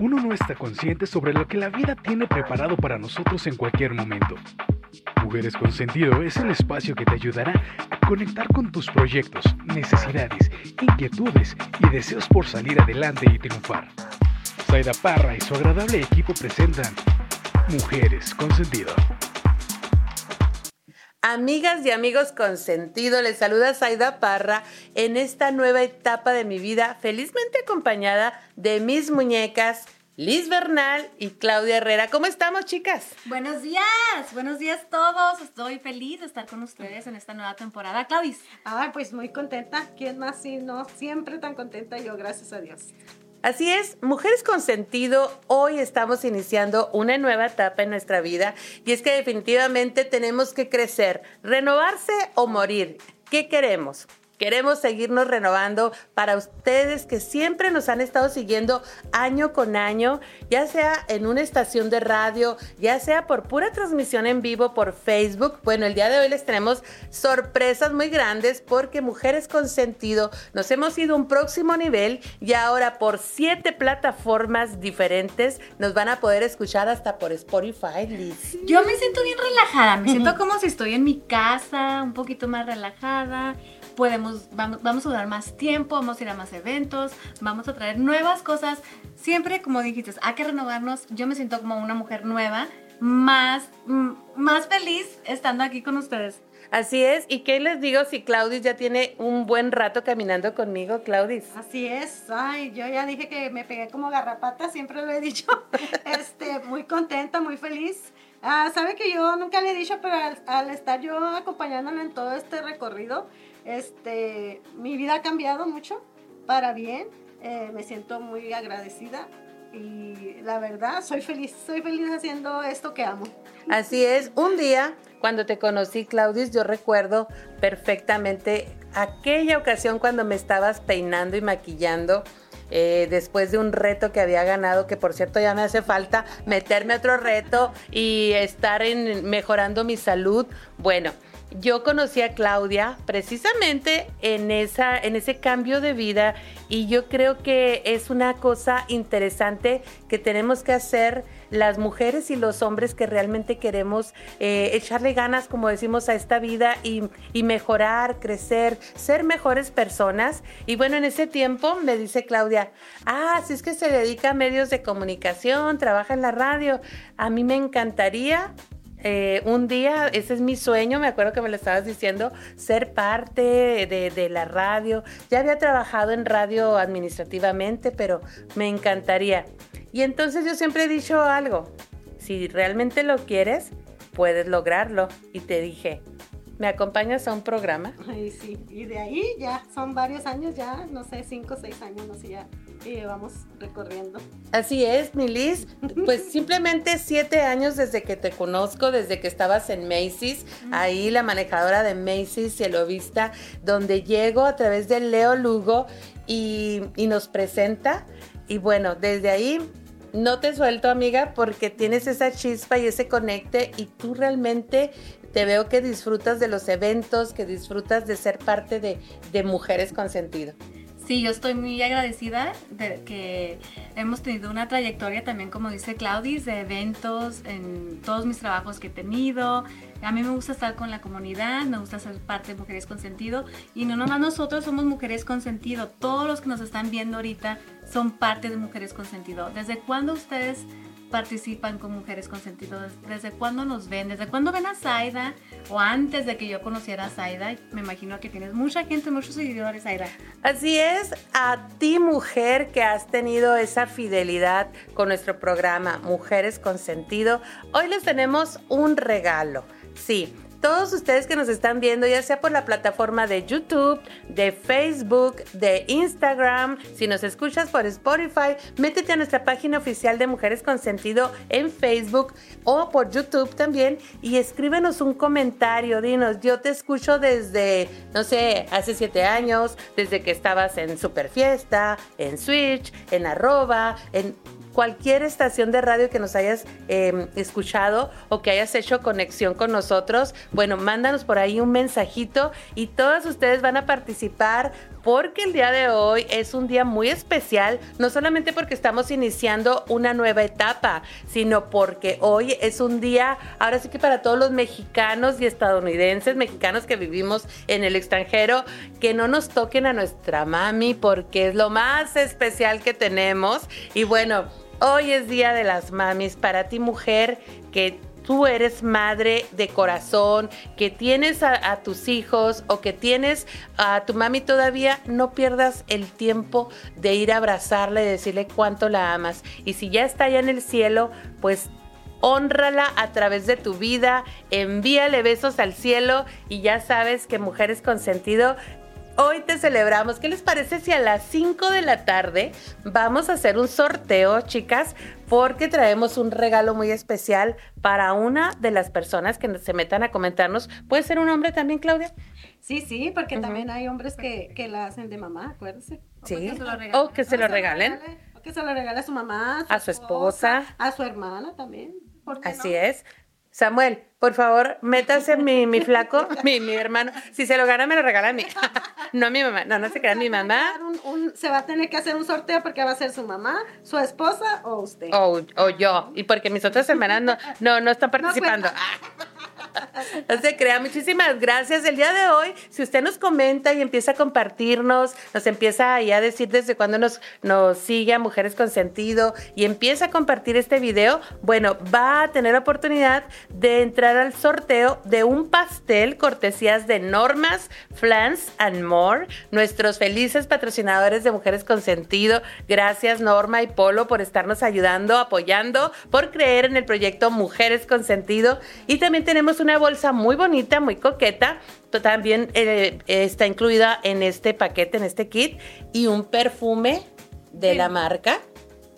uno no está consciente sobre lo que la vida tiene preparado para nosotros en cualquier momento. Mujeres con Sentido es el espacio que te ayudará a conectar con tus proyectos, necesidades, inquietudes y deseos por salir adelante y triunfar. Zaida Parra y su agradable equipo presentan Mujeres con Sentido. Amigas y amigos con sentido, les saluda Zaida Parra en esta nueva etapa de mi vida, felizmente acompañada de mis muñecas Liz Bernal y Claudia Herrera. ¿Cómo estamos, chicas? Buenos días, buenos días todos. Estoy feliz de estar con ustedes en esta nueva temporada. Claudis. Ay, pues muy contenta. ¿Quién más? Sí, no, siempre tan contenta yo, gracias a Dios. Así es, Mujeres con Sentido, hoy estamos iniciando una nueva etapa en nuestra vida y es que definitivamente tenemos que crecer, renovarse o morir. ¿Qué queremos? Queremos seguirnos renovando para ustedes que siempre nos han estado siguiendo año con año, ya sea en una estación de radio, ya sea por pura transmisión en vivo por Facebook. Bueno, el día de hoy les tenemos sorpresas muy grandes porque Mujeres con Sentido nos hemos ido a un próximo nivel y ahora por siete plataformas diferentes nos van a poder escuchar hasta por Spotify. Yo me siento bien relajada, me siento como si estoy en mi casa, un poquito más relajada podemos, vamos, vamos a durar más tiempo, vamos a ir a más eventos, vamos a traer nuevas cosas. Siempre, como dijiste, hay que renovarnos. Yo me siento como una mujer nueva, más, más feliz estando aquí con ustedes. Así es, ¿y qué les digo si Claudis ya tiene un buen rato caminando conmigo, Claudis? Así es, ay, yo ya dije que me pegué como garrapata, siempre lo he dicho, este, muy contenta, muy feliz. Ah, sabe que yo nunca le he dicho, pero al, al estar yo acompañándole en todo este recorrido, este, mi vida ha cambiado mucho para bien. Eh, me siento muy agradecida y la verdad soy feliz, soy feliz haciendo esto que amo. Así es, un día cuando te conocí, Claudis, yo recuerdo perfectamente aquella ocasión cuando me estabas peinando y maquillando. Eh, después de un reto que había ganado, que por cierto ya me hace falta meterme a otro reto y estar en, mejorando mi salud. Bueno, yo conocí a Claudia precisamente en, esa, en ese cambio de vida y yo creo que es una cosa interesante que tenemos que hacer las mujeres y los hombres que realmente queremos eh, echarle ganas, como decimos, a esta vida y, y, mejorar, crecer, ser mejores personas. Y bueno, en ese tiempo me dice Claudia, ah, si es que se dedica a medios de comunicación, trabaja en la radio, a mí me encantaría eh, un día, ese es mi sueño, me acuerdo que me lo estabas diciendo, ser parte de, la radio. Ya había trabajado en radio administrativamente, pero me encantaría. Y entonces yo siempre he dicho algo, si realmente lo quieres, puedes lograrlo. Y te dije, ¿me acompañas a un programa? Ay, sí, y de ahí ya son varios años, ya, no sé, cinco o seis años, no sé, ya y vamos recorriendo. Así es, Milis. Pues simplemente siete años desde que te conozco, desde que estabas en Macy's, ahí la manejadora de Macy's, vista, donde llego a través de Leo Lugo y, y nos presenta. Y bueno, desde ahí no te suelto, amiga, porque tienes esa chispa y ese conecte y tú realmente te veo que disfrutas de los eventos, que disfrutas de ser parte de, Mujeres con Sentido. Sí, yo estoy muy agradecida de que hemos tenido una trayectoria también, como dice Claudis, de eventos en todos mis trabajos que he tenido. A mí me gusta estar con la comunidad, me gusta ser parte de Mujeres con Sentido. Y no nomás nosotros somos Mujeres con Sentido, todos los que nos están viendo ahorita son parte de Mujeres con Sentido. ¿Desde cuándo ustedes participan con Mujeres con Sentido? ¿Desde cuándo nos ven? ¿Desde cuándo ven a Zaida? O antes de que yo conociera a Zaida, me imagino que tienes mucha gente, muchos seguidores, Zaida. Así es, a ti mujer que has tenido esa fidelidad con nuestro programa Mujeres con Sentido, hoy les tenemos un regalo. Sí, todos ustedes que nos están viendo, ya sea por la plataforma de YouTube, de Facebook, de Instagram, si nos escuchas por Spotify, métete a nuestra página oficial de Mujeres con Sentido en Facebook o por YouTube también y escríbenos un comentario, dinos, yo te escucho desde, no sé, hace siete años, desde que estabas en Super Fiesta, en Switch, en arroba, en cualquier estación de radio que nos hayas em, escuchado o que hayas hecho conexión con nosotros, bueno, mándanos por ahí un mensajito y todas ustedes van a participar porque el día de hoy es un día muy especial, no solamente porque estamos iniciando una nueva etapa, sino porque hoy es un día, ahora sí que para todos los mexicanos y estadounidenses, mexicanos que vivimos en el extranjero, que no nos toquen a nuestra mami porque es lo más especial que tenemos. Y bueno, hoy es Día de las Mamis. Para ti, mujer, que tú eres madre de corazón, que tienes a, tus hijos o que tienes a tu mami todavía, no pierdas el tiempo de ir a abrazarla y decirle cuánto la amas. Y si ya está allá en el cielo, pues honrala a través de tu vida, envíale besos al cielo y ya sabes que Mujeres con Sentido Hoy te celebramos. ¿Qué les parece si a las 5 de la tarde vamos a hacer un sorteo, chicas? Porque traemos un regalo muy especial para una de las personas que se metan a comentarnos. ¿Puede ser un hombre también, Claudia? Sí, sí, porque también hay hombres que, la hacen de mamá, acuérdense. Sí. O que se lo regalen. O que se lo regale a su mamá, a su, esposa, a su hermana también. Así es. Samuel, por favor, métase mi, mi flaco, mi, mi, hermano. Si se lo gana, me lo regala a mí. no a mi mamá. No, no se queda mi mamá. se va a tener que hacer un sorteo porque va a ser su mamá, su esposa o usted. O, o yo. Y porque mis otras hermanas no, no, no están participando. No se crea. Muchísimas gracias. El día de hoy, si usted nos comenta y empieza a compartirnos, nos empieza ahí a decir desde cuándo nos, nos sigue a Mujeres con Sentido y empieza a compartir este video, bueno, va a tener oportunidad de entrar al sorteo de un pastel cortesías de Normas, Flans and More, nuestros felices patrocinadores de Mujeres con Sentido. Gracias Norma y Polo por estarnos ayudando, apoyando, por creer en el proyecto Mujeres con Sentido. Y también tenemos una bolsa muy bonita, muy coqueta. También eh, está incluida en este paquete, en este kit. Y un perfume de la marca.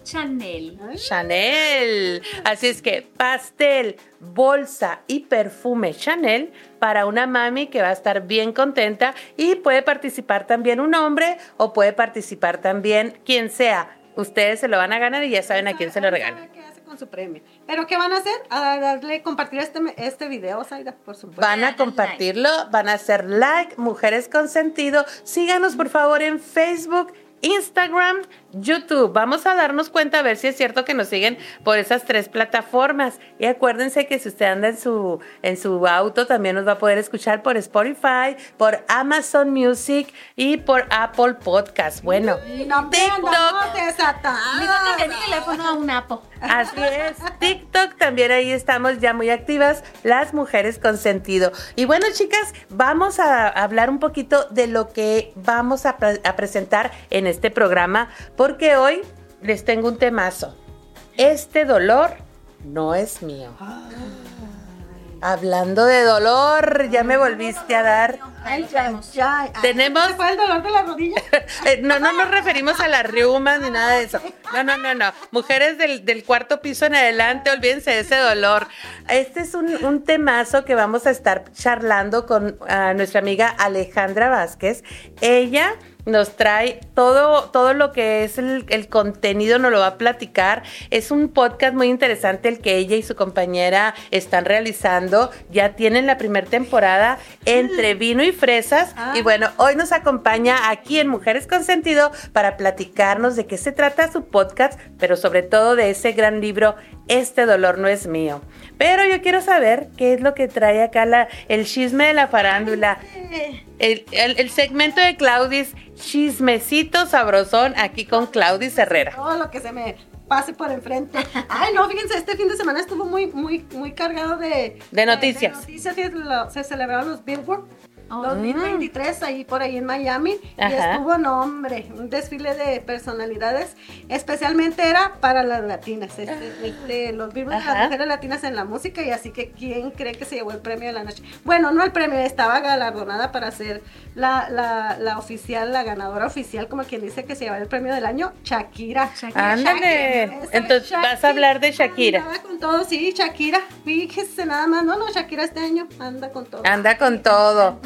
Chanel. Chanel. Así es que pastel, bolsa y perfume Chanel para una mami que va a estar bien contenta y puede participar también un hombre o puede participar también quien sea. Ustedes se lo van a ganar y ya saben a quién se lo regalan con su premio. ¿Pero qué van a hacer? A darle, compartir este, este video, por supuesto. Van a compartirlo, van a hacer like, Mujeres con Sentido. Síganos, por favor, en Facebook, Instagram, YouTube. Vamos a darnos cuenta a ver si es cierto que nos siguen por esas tres plataformas. Y acuérdense que si usted anda en su, en su auto, también nos va a poder escuchar por Spotify, por Amazon Music y por Apple Podcast. Bueno, no TikTok. teléfono a un Apple. Así es. TikTok también ahí estamos ya muy activas, las mujeres con sentido. Y bueno, chicas, vamos a hablar un poquito de lo que vamos a, a presentar en este programa porque hoy les tengo un temazo. Este dolor no es mío. Hablando de dolor, ya me volviste a dar. Ay, ya, ya. Tenemos. fue el dolor de la rodilla? Eh, no, no nos referimos a las riumas ni nada de eso. No, no, no, no. Mujeres del, cuarto piso en adelante, olvídense de ese dolor. Este es un, un temazo que vamos a estar charlando con ah, nuestra amiga Alejandra Vázquez. Ella nos trae todo, todo lo que es el, contenido, nos lo va a platicar. Es un podcast muy interesante el que ella y su compañera están realizando. Ya tienen la primera temporada entre vino y fresas. Ah. Y bueno, hoy nos acompaña aquí en Mujeres con Sentido para platicarnos de qué se trata su podcast, pero sobre todo de ese gran libro, Este dolor no es mío. Pero yo quiero saber qué es lo que trae acá la, el chisme de la farándula. El, segmento de Claudis, chismecito sabrosón, aquí con Claudis Herrera. Todo lo que se me pase por enfrente. Ay, no, fíjense, este fin de semana estuvo muy, muy, muy cargado de, de noticias. De, noticias, se celebraron los Billboard 2023 ahí por ahí en Miami y estuvo, no hombre, un desfile de personalidades, especialmente era para las latinas, este, los vivos de las mujeres latinas en la música y así que quién cree que se llevó el premio de la noche. Bueno, no el premio, estaba galardonada para ser la, la, la oficial, la ganadora oficial, como quien dice que se lleva el premio del año, Shakira. Ándale, entonces vas a hablar de Shakira. Anda con todo, sí, Shakira, fíjese nada más, no, no, Shakira este año anda con todo. Anda con todo.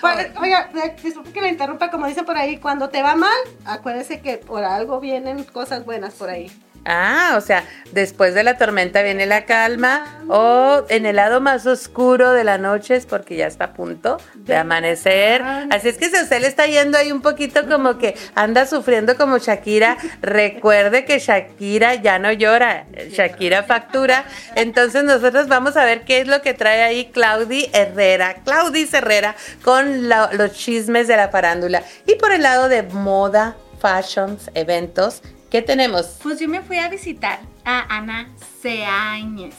Pues, oiga, disculpe que la interrumpa, como dice por ahí, cuando te va mal, acuérdese que por algo vienen cosas buenas por ahí. Ah, o sea, después de la tormenta viene la calma o en el lado más oscuro de la noche es porque ya está a punto de amanecer. Así es que si usted le está yendo ahí un poquito como que anda sufriendo como Shakira, recuerde que Shakira ya no llora, Shakira factura. Entonces nosotros vamos a ver qué es lo que trae ahí Claudi Herrera, Claudi Herrera con los chismes de la farándula. Y por el lado de moda, fashions, eventos, ¿qué tenemos? Pues yo me fui a visitar a Ana Seáñez.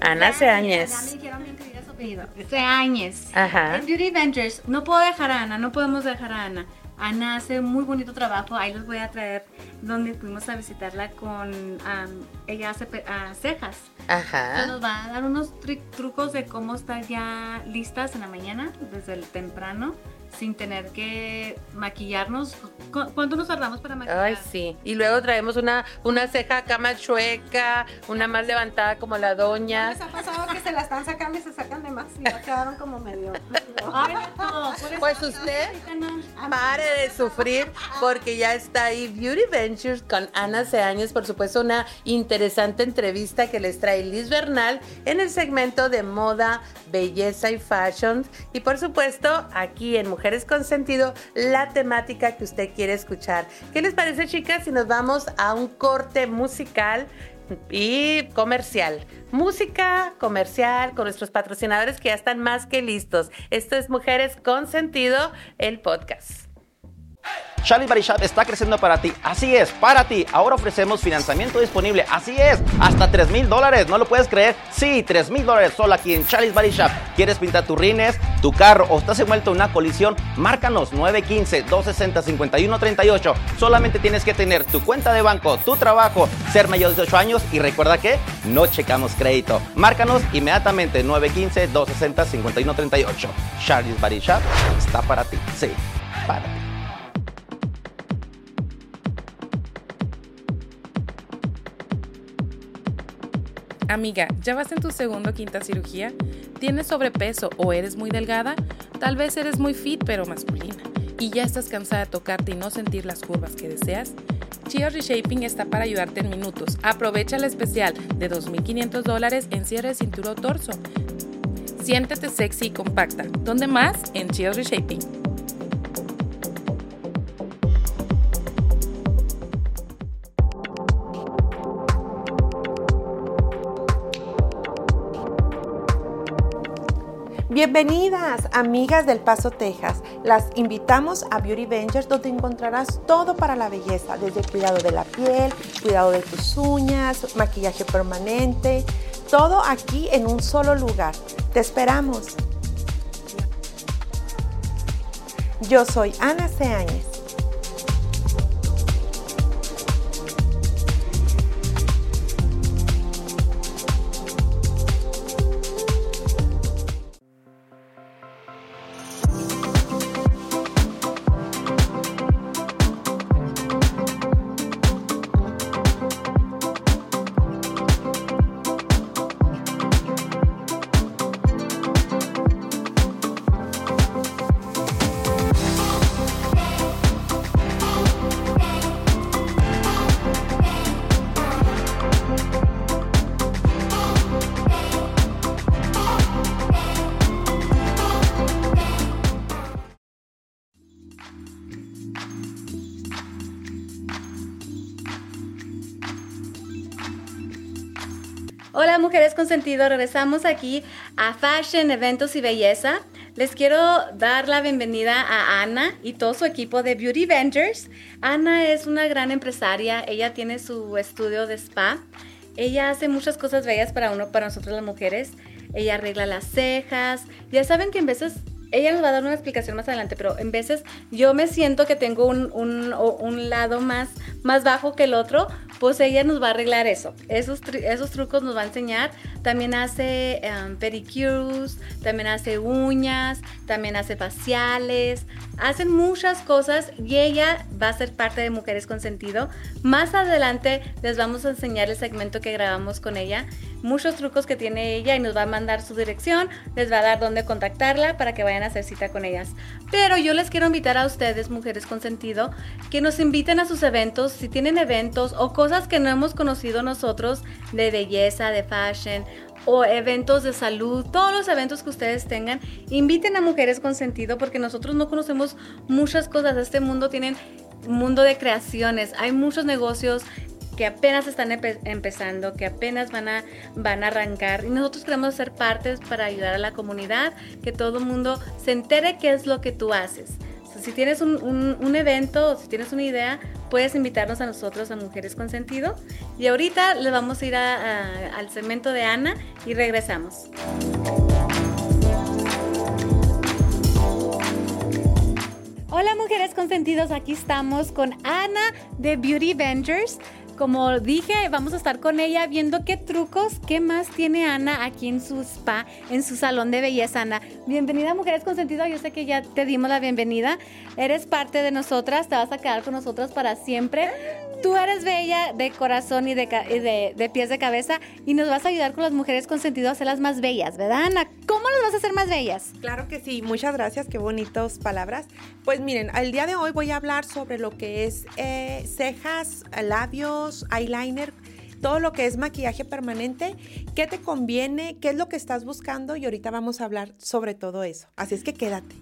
Ana Seáñez. Ya me dijeron bien que diga su apellido. Seáñez. Ajá. En Beauty Ventures, no puedo dejar a Ana, no podemos dejar a Ana. Ana hace muy bonito trabajo, ahí los voy a traer donde fuimos a visitarla con, ella hace cejas. Ajá. nos va a dar unos trucos de cómo estar ya listas en la mañana, desde el temprano sin tener que maquillarnos. ¿Cuánto nos tardamos para maquillar? Ay, sí. Y luego traemos una, una ceja acá más chueca, una más levantada como la doña. ¿Les ha pasado que se la están sacando y se sacan de más y ya quedaron como medio... Ay, no, pues usted pare de sufrir porque ya está ahí Beauty Ventures con Ana Ceañez, por supuesto una interesante entrevista que les trae Liz Bernal en el segmento de moda, belleza y fashion y por supuesto aquí en Mujer Mujeres con Sentido la temática que usted quiere escuchar. ¿Qué les parece, chicas, si nos vamos a un corte musical? y comercial. Música comercial con nuestros patrocinadores que ya están más que listos. Esto es Mujeres con Sentido, el podcast. Body Shop está creciendo para ti. Así es, para ti. Ahora ofrecemos financiamiento disponible. Así es, hasta 3 mil dólares. ¿No lo puedes creer? Sí, 3 mil dólares solo aquí en Body Shop. ¿Quieres pintar tus rines, tu carro o estás envuelto en una colisión? Márcanos 915-260-5138. Solamente tienes que tener tu cuenta de banco, tu trabajo, ser mayor de 18 años y recuerda que no checamos crédito. Márcanos inmediatamente 915-260-5138. Charlie's Body Shop está para ti. Sí, para ti. Amiga, ¿ya vas en tu segundo o quinta cirugía? ¿Tienes sobrepeso o eres muy delgada? Tal vez eres muy fit pero masculina y ya estás cansada de tocarte y no sentir las curvas que deseas. Chia Reshaping está para ayudarte en minutos. Aprovecha el especial de 2.500 dólares en cierre de cintura o torso. Siéntete sexy y compacta. ¿Dónde más? En Chia Reshaping. Bienvenidas, amigas del Paso, Texas. Las invitamos a Beauty Ventures, donde encontrarás todo para la belleza, desde cuidado de la piel, cuidado de tus uñas, maquillaje permanente, todo aquí en un solo lugar. Te esperamos. Yo soy Ana Ceáñez. Mujeres con Sentido, regresamos aquí a Fashion, Eventos y Belleza. Les quiero dar la bienvenida a Ana y todo su equipo de Beauty Ventures. Ana es una gran empresaria, ella tiene su estudio de spa. Ella hace muchas cosas bellas para uno, para nosotros las mujeres. Ella arregla las cejas. Ya saben que en veces ella nos va a dar una explicación más adelante, pero en veces yo me siento que tengo un, un, lado más, más bajo que el otro, pues ella nos va a arreglar eso. Esos, esos trucos nos va a enseñar. También hace um, pedicures, también hace uñas, también hace faciales, hacen muchas cosas y ella va a ser parte de Mujeres con Sentido. Más adelante les vamos a enseñar el segmento que grabamos con ella muchos trucos que tiene ella y nos va a mandar su dirección, les va a dar dónde contactarla para que vayan a hacer cita con ellas. Pero yo les quiero invitar a ustedes, mujeres con sentido, que nos inviten a sus eventos, si tienen eventos o cosas que no hemos conocido nosotros de belleza, de fashion, o eventos de salud, todos los eventos que ustedes tengan, inviten a mujeres con sentido porque nosotros no conocemos muchas cosas. Este mundo tiene un mundo de creaciones, hay muchos negocios que apenas están empezando, que apenas van a, van a arrancar. Y nosotros queremos ser partes para ayudar a la comunidad, que todo el mundo se entere qué es lo que tú haces. si tienes un, un, evento o si tienes una idea, puedes invitarnos a nosotros, a Mujeres con Sentido. Y ahorita le vamos a ir al segmento de Ana y regresamos. Hola mujeres consentidos, aquí estamos con Ana de Beauty Vengers como dije, vamos a estar con ella viendo qué trucos, qué más tiene Ana aquí en su spa, en su salón de belleza. Ana, bienvenida Mujeres con Sentido. Yo sé que ya te dimos la bienvenida. Eres parte de nosotras, te vas a quedar con nosotras para siempre. Tú eres bella de corazón y de, de, pies de cabeza y nos vas a ayudar con las mujeres con sentido a hacerlas más bellas, ¿verdad, Ana? ¿Cómo las vas a hacer más bellas? Claro que sí, muchas gracias, qué bonitas palabras. Pues miren, el día de hoy voy a hablar sobre lo que es eh, cejas, labios, eyeliner, todo lo que es maquillaje permanente, qué te conviene, qué es lo que estás buscando y ahorita vamos a hablar sobre todo eso. Así es que quédate.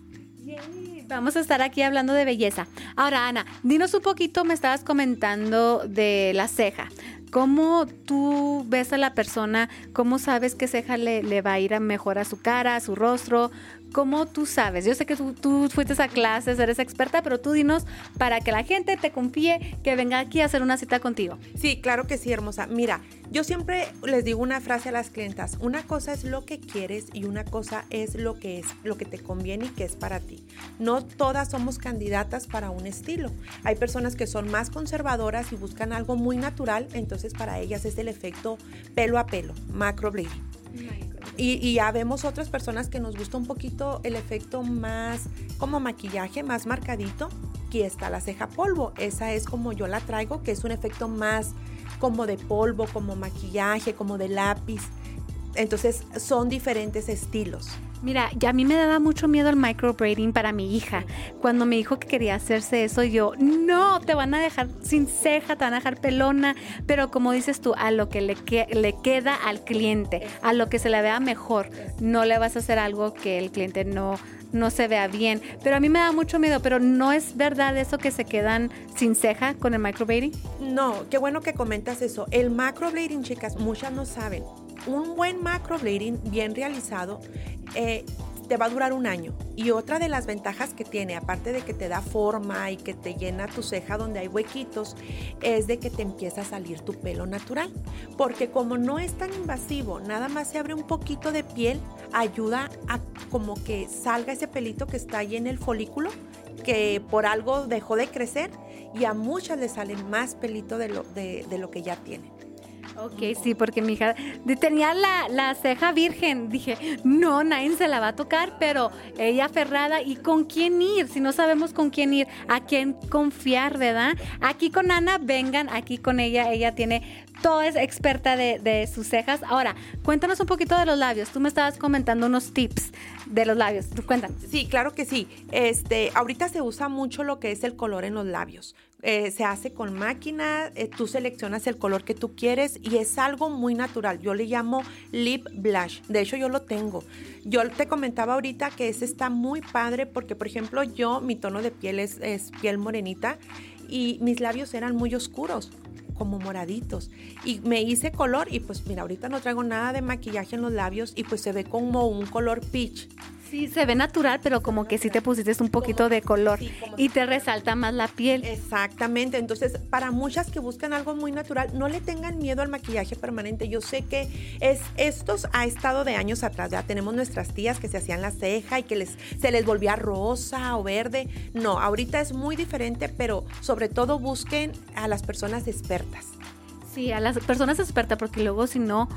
Vamos a estar aquí hablando de belleza. Ahora, Ana, dinos un poquito, me estabas comentando de la ceja. ¿Cómo tú ves a la persona? ¿Cómo sabes qué ceja le, le va a ir a mejor a su cara, a su rostro? ¿Cómo tú sabes? Yo sé que tú, fuiste a clases, eres experta, pero tú dinos para que la gente te confíe que venga aquí a hacer una cita contigo. Sí, claro que sí, hermosa. Mira, yo siempre les digo una frase a las clientas. Una cosa es lo que quieres y una cosa es lo que es, lo que te conviene y que es para ti. No todas somos candidatas para un estilo. Hay personas que son más conservadoras y buscan algo muy natural, entonces para ellas es el efecto pelo a pelo, macroblading. Y, ya vemos otras personas que nos gusta un poquito el efecto más como maquillaje, más marcadito. Aquí está la ceja polvo. Esa es como yo la traigo, que es un efecto más como de polvo, como maquillaje, como de lápiz. Entonces son diferentes estilos. Mira, ya a mí me daba mucho miedo el microblading para mi hija. Cuando me dijo que quería hacerse eso, yo, no, te van a dejar sin ceja, te van a dejar pelona. Pero como dices tú, a lo que le, le queda al cliente, a lo que se le vea mejor, no le vas a hacer algo que el cliente no, no se vea bien. Pero a mí me da mucho miedo, pero ¿no es verdad eso que se quedan sin ceja con el microblading? No, qué bueno que comentas eso. El microblading, chicas, muchas no saben. Un buen macroblading bien realizado eh, te va a durar un año. Y otra de las ventajas que tiene, aparte de que te da forma y que te llena tu ceja donde hay huequitos, es de que te empieza a salir tu pelo natural. Porque como no es tan invasivo, nada más se abre un poquito de piel, ayuda a como que salga ese pelito que está ahí en el folículo, que por algo dejó de crecer y a muchas le salen más pelito de lo, de, de lo que ya tienen. Ok, sí, porque mi hija tenía la, ceja virgen. Dije, no, nadie se la va a tocar, pero ella aferrada. ¿Y con quién ir? Si no sabemos con quién ir, a quién confiar, ¿verdad? Aquí con Ana, vengan aquí con ella. Ella tiene toda es experta de, de, sus cejas. Ahora, cuéntanos un poquito de los labios. Tú me estabas comentando unos tips de los labios. Cuéntanos. Sí, claro que sí. Este, ahorita se usa mucho lo que es el color en los labios. Eh, se hace con máquina, eh, tú seleccionas el color que tú quieres y es algo muy natural. Yo le llamo lip blush. De hecho, yo lo tengo. Yo te comentaba ahorita que ese está muy padre porque, por ejemplo, yo, mi tono de piel es, es piel morenita y mis labios eran muy oscuros como moraditos y me hice color y pues mira ahorita no traigo nada de maquillaje en los labios y pues se ve como un color peach Sí, se ve natural, pero como que si te pusiste un poquito de color y te resalta más la piel. Exactamente, entonces para muchas que buscan algo muy natural, no le tengan miedo al maquillaje permanente. Yo sé que es estos ha estado de años atrás, ya tenemos nuestras tías que se hacían la ceja y que les, se les volvía rosa o verde. No, ahorita es muy diferente, pero sobre todo busquen a las personas expertas. Sí, a las personas expertas, porque luego si no,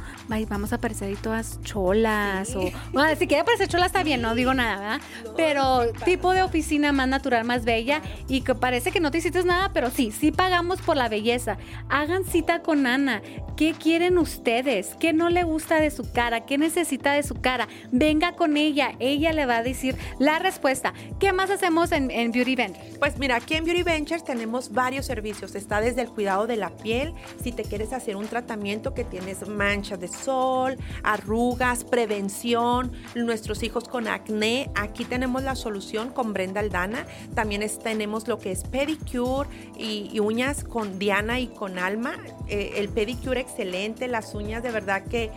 vamos a aparecer ahí todas cholas. O, bueno, si quiere parecer chola está bien, no digo nada, ¿verdad? pero tipo de oficina más natural, más bella y que parece que no te hiciste nada, pero sí, sí pagamos por la belleza. Hagan cita con Ana. ¿Qué quieren ustedes? ¿Qué no le gusta de su cara? ¿Qué necesita de su cara? Venga con ella. Ella le va a decir la respuesta. ¿Qué más hacemos en, en Beauty Ventures? Pues mira, aquí en Beauty Ventures tenemos varios servicios. Está desde el cuidado de la piel, si te quieres hacer un tratamiento que tienes manchas de sol, arrugas, prevención, nuestros hijos con acné, aquí tenemos la solución con Brenda Aldana. También tenemos lo que es pedicure y, uñas con Diana y con Alma. Eh, el pedicure excelente, las uñas de verdad que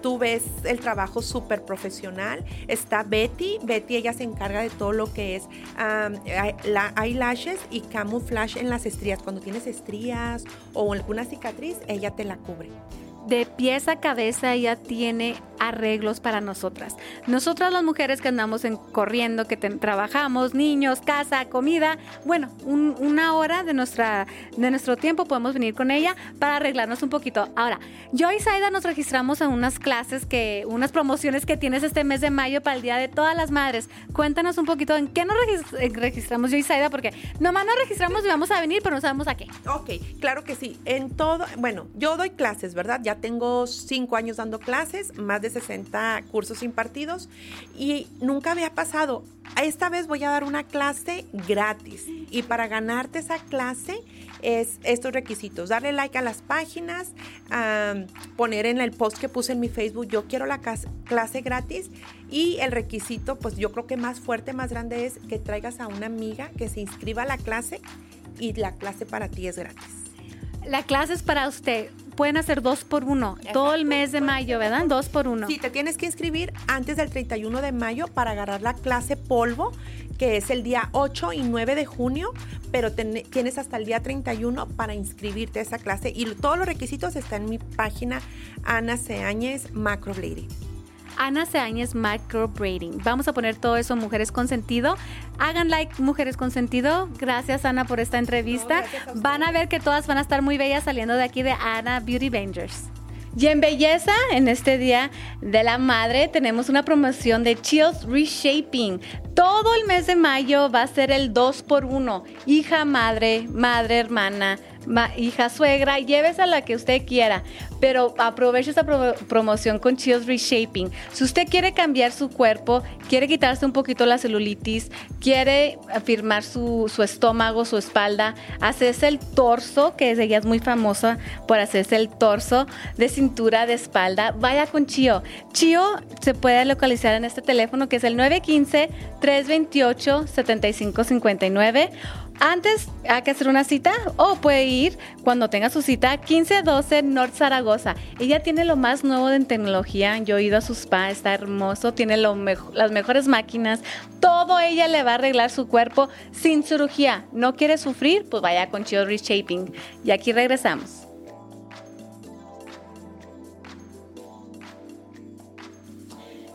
tú ves el trabajo súper profesional. Está Betty, Betty ella se encarga de todo lo que es la eyelashes y camouflage en las estrías. Cuando tienes estrías o alguna cicatriz, ella te la cubre de pies a cabeza ella tiene arreglos para nosotras. Nosotras las mujeres que andamos en, corriendo, que trabajamos, niños, casa, comida, bueno, una hora de, nuestra, de nuestro tiempo podemos venir con ella para arreglarnos un poquito. Ahora, yo y Saida nos registramos en unas clases, que, unas promociones que tienes este mes de mayo para el Día de Todas las Madres. Cuéntanos un poquito en qué nos eh, registramos yo y Saida, porque nomás nos registramos y vamos a venir, pero no sabemos a qué. Ok, claro que sí. En todo, bueno, yo doy clases, ¿verdad? Ya tengo cinco años dando clases, más de 60 cursos impartidos y nunca había pasado. Esta vez voy a dar una clase gratis y para ganarte esa clase es estos requisitos. Darle like a las páginas, poner en el post que puse en mi Facebook, yo quiero la clase gratis y el requisito, pues yo creo que más fuerte, más grande es que traigas a una amiga que se inscriba a la clase y la clase para ti es gratis. La clase es para usted pueden hacer dos por uno todo el mes de mayo, ¿verdad? Dos por uno. Sí, te tienes que inscribir antes del 31 de mayo para agarrar la clase polvo, que es el día 8 y 9 de junio, pero tienes hasta el día 31 para inscribirte a esa clase y todos los requisitos están en mi página Ana Seáñez Macroblading. Ana Seáñez Microbraiding. Vamos a poner todo eso Mujeres con Sentido. Hagan like Mujeres con Sentido. Gracias Ana por esta entrevista. van a ver que todas van a estar muy bellas saliendo de aquí de Ana Beauty Bangers. Y en belleza, en este día de la madre, tenemos una promoción de Chills Reshaping. Todo el mes de mayo va a ser el 2 por 1 Hija, madre, madre, hermana hija suegra, llévese a la que usted quiera, pero aproveche esta promoción con Chills Reshaping. Si usted quiere cambiar su cuerpo, quiere quitarse un poquito la celulitis, quiere afirmar su, estómago, su espalda, hacerse el torso, que ella es muy famosa por hacerse el torso de cintura, de espalda, vaya con Chio. Chio se puede localizar en este teléfono que es el 915 328 7559 antes hay que hacer una cita o puede ir cuando tenga su cita 1512 North Zaragoza. Ella tiene lo más nuevo en tecnología. Yo he ido a su spa, está hermoso, tiene las mejores máquinas. Todo ella le va a arreglar su cuerpo sin cirugía. ¿No quiere sufrir? Pues vaya con Chill Reshaping. Y aquí regresamos.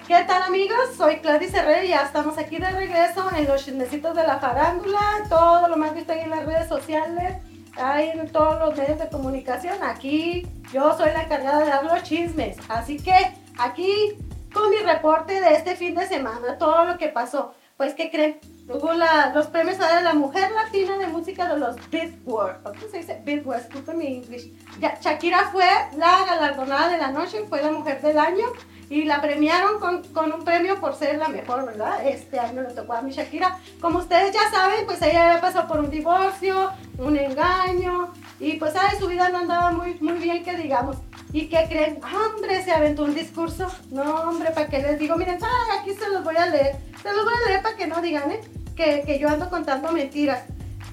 ¿Qué tal amigos? Soy Claudia Herrera y ya estamos aquí de regreso en los chismecitos de la farándula, todo lo más visto ahí en las redes sociales, ahí en todos los medios de comunicación. Aquí yo soy la encargada de dar los chismes, así que aquí con mi reporte de este fin de semana, todo lo que pasó. Pues, ¿qué creen? Hubo los premios a la mujer latina de música de los Billboard. ¿Cómo se dice? Billboard, disculpen mi inglés. Shakira fue la galardonada de la noche, fue la mujer del año y la premiaron con, con, un premio por ser la mejor, ¿verdad? Este año le tocó a mi Shakira. Como ustedes ya saben, pues ella había pasado por un divorcio, un engaño, y pues ay, su vida no andaba muy, muy bien, que digamos. ¿Y qué creen? Hombre, se aventó un discurso. No, hombre, ¿para qué les digo? Miren, ay, aquí se los voy a leer. Se los voy a leer para que no digan, ¿eh? Que, que yo ando contando mentiras.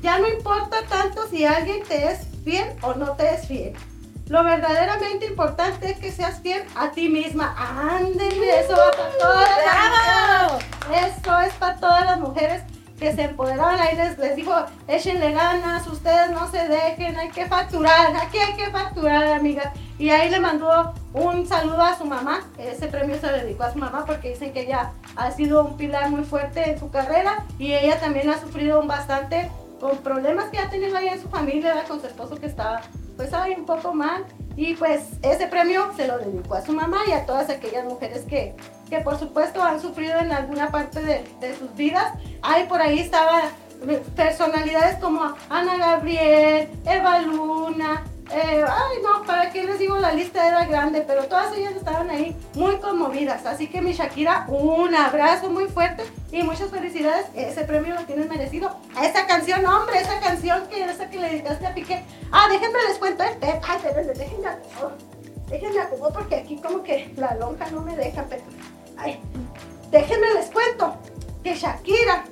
Ya no importa tanto si alguien te es fiel o no te es fiel lo verdaderamente importante es que seas fiel a ti misma. Ándele, eso va para todas las mujeres. Eso es para todas las mujeres que se empoderaron ahí les, les dijo, échenle ganas, ustedes no se dejen, hay que facturar, aquí hay que facturar, amigas. Y ahí le mandó un saludo a su mamá, ese premio se le dedicó a su mamá porque dicen que ella ha sido un pilar muy fuerte en su carrera y ella también ha sufrido un bastante con problemas que ha tenido ahí en su familia, con su esposo que estaba pues hay un poco mal. Y pues ese premio se lo dedicó a su mamá y a todas aquellas mujeres que, que por supuesto han sufrido en alguna parte de, de sus vidas. Ahí por ahí estaban personalidades como Ana Gabriel, Eva Luna, eh, ay no, ¿para qué les digo la lista era grande, pero todas ellas estaban ahí muy conmovidas. Así que mi Shakira, un abrazo muy fuerte y muchas felicidades. Ese premio lo tienes merecido. A esa canción, hombre, esa canción que esa que le dedicaste a Piqué. Ah, déjenme les cuento. Eh, ay, déjenme, déjenme. Déjenme acomodo porque aquí como que la lonja no me deja, pero... Ay, déjenme les cuento que Shakira,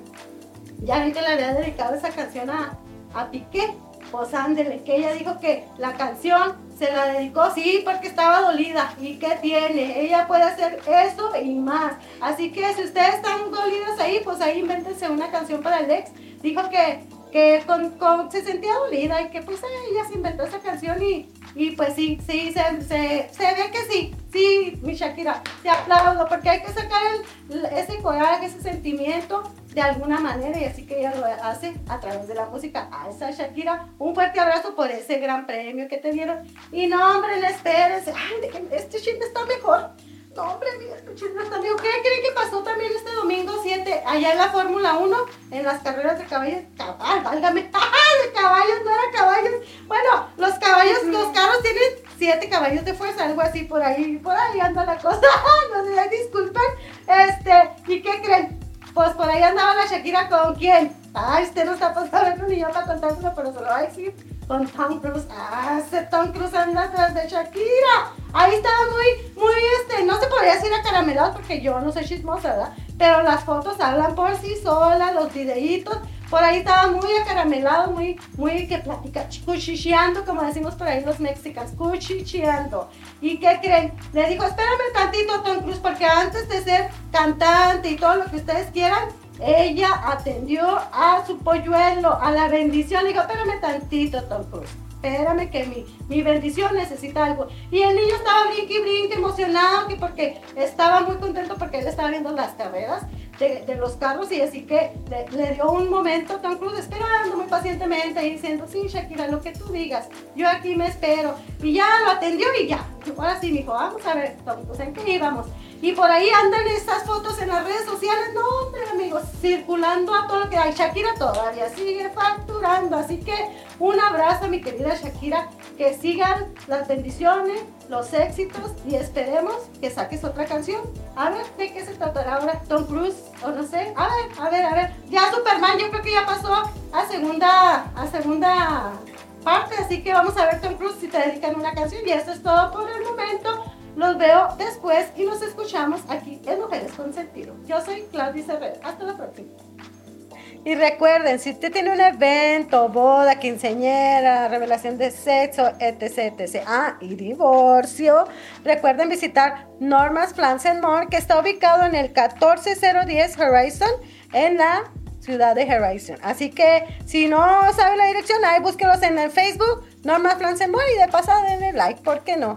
ya vi que le había dedicado esa canción a, a Piqué pues ándele, que ella dijo que la canción se la dedicó, sí, porque estaba dolida. ¿Y qué tiene? Ella puede hacer eso y más. Así que si ustedes están dolidos ahí, pues ahí invéntense una canción para el. Dijo que, que con, se sentía dolida y que pues ella se inventó esa canción y, y pues sí, sí, se, se, se, ve que sí, sí, mi Shakira, te aplaudo porque hay que sacar ese coraje, ese sentimiento de alguna manera y así que ella lo hace a través de la música. A esa Shakira, un fuerte abrazo por ese gran premio que te dieron. Y no, hombre, no espérense. Ay, este chisme está mejor. No, hombre, mira, mejor. ¿Qué creen que pasó también este domingo 7? Allá en la Fórmula 1, en las carreras de caballos. Cabal, válgame. de caballos, no era caballos. Bueno, los caballos, los carros tienen 7 caballos de fuerza, algo así por ahí. Por ahí anda la cosa. no sé, disculpen. Este, ¿y qué creen? Pues por ahí andaba la Shakira con quién. Ay, usted no está pasando ni yo para contárselo, pero se lo va a decir. Con Tom Cruise. Ah, Tom Cruise anda atrás de Shakira. Ahí estaba muy, muy, este, no se podría decir acaramelado porque yo no soy chismosa, ¿verdad? Pero las fotos hablan por sí solas, los videitos. Por ahí estaba muy acaramelado, muy, muy que platica, cuchicheando, como decimos por ahí los mexicanos, cuchicheando. ¿Y qué creen? Le dijo, espérame tantito, Tom Cruise, porque antes de ser cantante y todo lo que ustedes quieran, ella atendió a su polluelo, a la bendición. Le dijo, espérame tantito, Tom Cruise. Espérame que mi, mi bendición necesita algo. Y el niño estaba brinque brinque, emocionado, que porque estaba muy contento porque él estaba viendo las carreras de, los carros y así que le, dio un momento Tom Cruise esperando muy pacientemente y diciendo, sí, Shakira, lo que tú digas, yo aquí me espero. Y ya lo atendió y ya. Ahora sí, me dijo, vamos a ver, Tom Cruise, ¿en qué íbamos? Y por ahí andan esas fotos en las redes sociales, no, hombre, amigos, circulando a todo lo que hay. Shakira todavía sigue facturando, así que un abrazo, mi querida Shakira, que sigan las bendiciones, los éxitos y esperemos que saques otra canción. A ver, ¿de qué se tratará ahora? Tom Cruise, o no sé. A ver, a ver, a ver. Ya Superman, yo creo que ya pasó a segunda, a segunda parte, así que vamos a ver Tom Cruise si te dedican una canción. Y eso es todo por el momento. Los veo después y nos escuchamos aquí en Mujeres con Sentido. Yo soy Claudia Herrera. Hasta la próxima. Y recuerden, si usted tiene un evento, boda, quinceñera, revelación de sexo, etc, etc, ah, y divorcio, recuerden visitar Normas Plans and More, que está ubicado en el 14010 Horizon, en la ciudad de Horizon. Así que si no sabe la dirección, ahí búsquelos en el Facebook, Normas Plans and More, y de pasada denle like, ¿por qué no?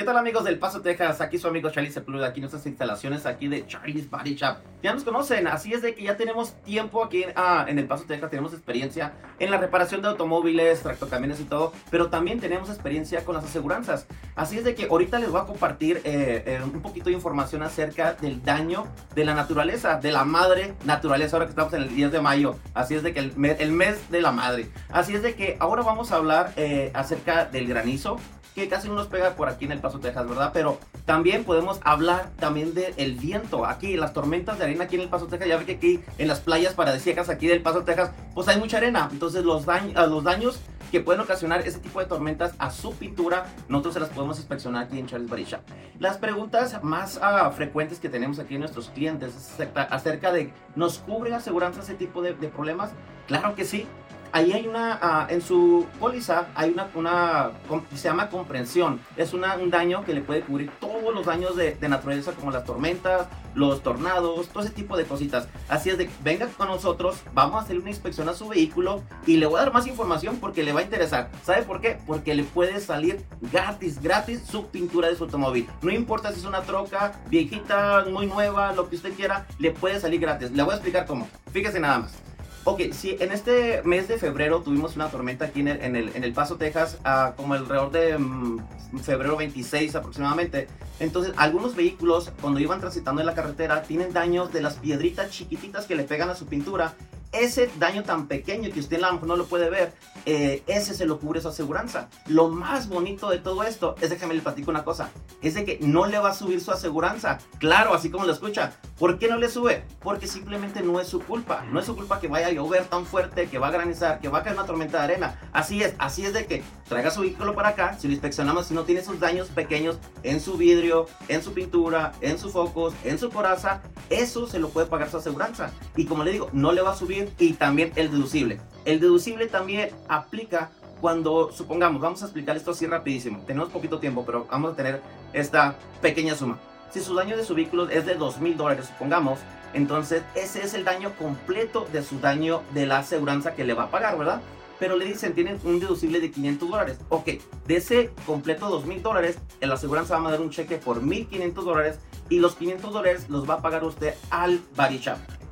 ¿Qué tal amigos del Paso, Texas? Aquí su amigo Charlie Sepulveda, aquí en nuestras instalaciones aquí de Charlie's Body Shop. Ya nos conocen, así es de que ya tenemos tiempo aquí ah, en el Paso, Texas, tenemos experiencia en la reparación de automóviles, tractocamiones y todo, pero también tenemos experiencia con las aseguranzas. Así es de que ahorita les voy a compartir eh, eh, un poquito de información acerca del daño de la naturaleza, de la madre naturaleza, ahora que estamos en el 10 de mayo. Así es de que el, el mes de la madre. Así es de que ahora vamos a hablar eh, acerca del granizo, que casi no nos pega por aquí en El Paso, Texas, ¿verdad? Pero también podemos hablar también del viento. Aquí, las tormentas de arena aquí en El Paso, Texas. Ya ve que aquí en las playas paradisíacas aquí del Paso, Texas, pues hay mucha arena. Entonces los, daños, los daños que pueden ocasionar ese tipo de tormentas a su pintura, nosotros se las podemos inspeccionar aquí en Charles Barisha. Las preguntas más ah, frecuentes que tenemos aquí en nuestros clientes acerca, de, ¿nos cubre aseguranza ese tipo de, de problemas? Claro que sí ahí hay una, ah, en su póliza hay una, una, se llama comprensión. Es una, un daño que le puede cubrir todos los daños de, naturaleza como las tormentas, los tornados, todo ese tipo de cositas. Así es de, venga con nosotros, vamos a hacer una inspección a su vehículo y le voy a dar más información porque le va a interesar. ¿Sabe por qué? Porque le puede salir gratis, gratis su pintura de su automóvil. No importa si es una troca viejita, muy nueva, lo que usted quiera, le puede salir gratis. Le voy a explicar cómo. Fíjese nada más. Ok, sí, en este mes de febrero tuvimos una tormenta aquí en el, en el, Paso, Texas, ah, como alrededor de mm, febrero 26 aproximadamente. Entonces, algunos vehículos, cuando iban transitando en la carretera, tienen daños de las piedritas chiquititas que le pegan a su pintura ese daño tan pequeño que usted no lo puede ver, eh, ese se lo cubre su aseguranza. Lo más bonito de todo esto es, déjame le platico una cosa, es de que no le va a subir su aseguranza. Claro, así como lo escucha. ¿Por qué no le sube? Porque simplemente no es su culpa. No es su culpa que vaya a llover tan fuerte, que va a granizar, que va a caer una tormenta de arena. Así es, así es de que traiga su vehículo para acá, si lo inspeccionamos, si no tiene esos daños pequeños en su vidrio, en su pintura, en sus focos, en su coraza, eso se lo puede pagar su aseguranza. Y como le digo, no le va a subir y también el deducible. El deducible también aplica cuando, supongamos, vamos a explicar esto así rapidísimo. Tenemos poquito tiempo, pero vamos a tener esta pequeña suma. Si su daño de su vehículo es de dos mil dólares, supongamos, entonces ese es el daño completo de su daño de la aseguranza que le va a pagar, ¿verdad? Pero le dicen, tienen un deducible de 500 dólares. Ok, de ese completo dos mil dólares, la aseguranza va a mandar un cheque por 1500 dólares y los 500 dólares los va a pagar usted al body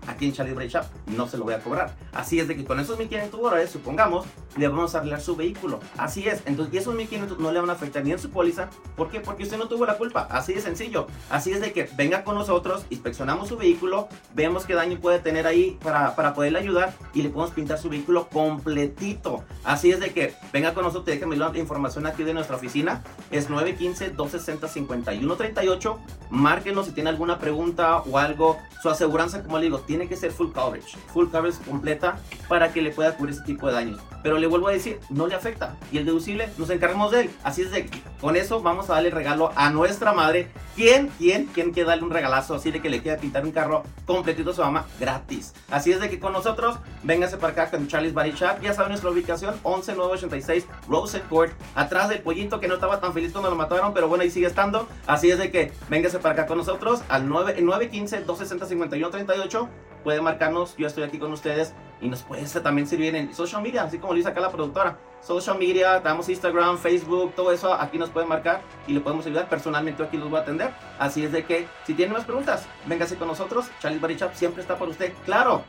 aquí en Charlie Bray Shop no se lo voy a cobrar. Así es de que con esos 1500 dólares, supongamos, le vamos a arreglar su vehículo. Así es. Entonces, y esos 1500 no le van a afectar ni en su póliza. ¿Por qué? Porque usted no tuvo la culpa. Así de sencillo. Así es de que venga con nosotros, inspeccionamos su vehículo, vemos qué daño puede tener ahí para, para poderle ayudar y le podemos pintar su vehículo completito. Así es de que venga con nosotros, déjeme la información aquí de nuestra oficina. Es 915-260-5138. Márquenos si tiene alguna pregunta o algo. Su aseguranza, como le digo, tiene tiene que ser full coverage, full coverage completa para que le pueda cubrir ese tipo de daños. Pero le vuelvo a decir, no le afecta. Y el deducible nos encargamos de él. Así es de que con eso vamos a darle regalo a nuestra madre. ¿Quién, quién, quién quiere darle un regalazo así de que le quiera pintar un carro completito a su mamá gratis? Así es de que con nosotros, véngase para acá con Charlie's Body Shop. Ya saben nuestra ubicación, 11986 Rose Court, atrás del pollito que no estaba tan feliz cuando lo mataron, pero bueno, ahí sigue estando. Así es de que véngase para acá con nosotros al 9, 915 260 5138 puede marcarnos, yo estoy aquí con ustedes y nos puede también servir en social media, así como lo dice acá la productora. Social media, damos Instagram, Facebook, todo eso aquí nos pueden marcar y le podemos ayudar. Personalmente aquí los voy a atender. Así es de que si tienen más preguntas, véngase con nosotros. Charlie Barichap siempre está por usted. Claro,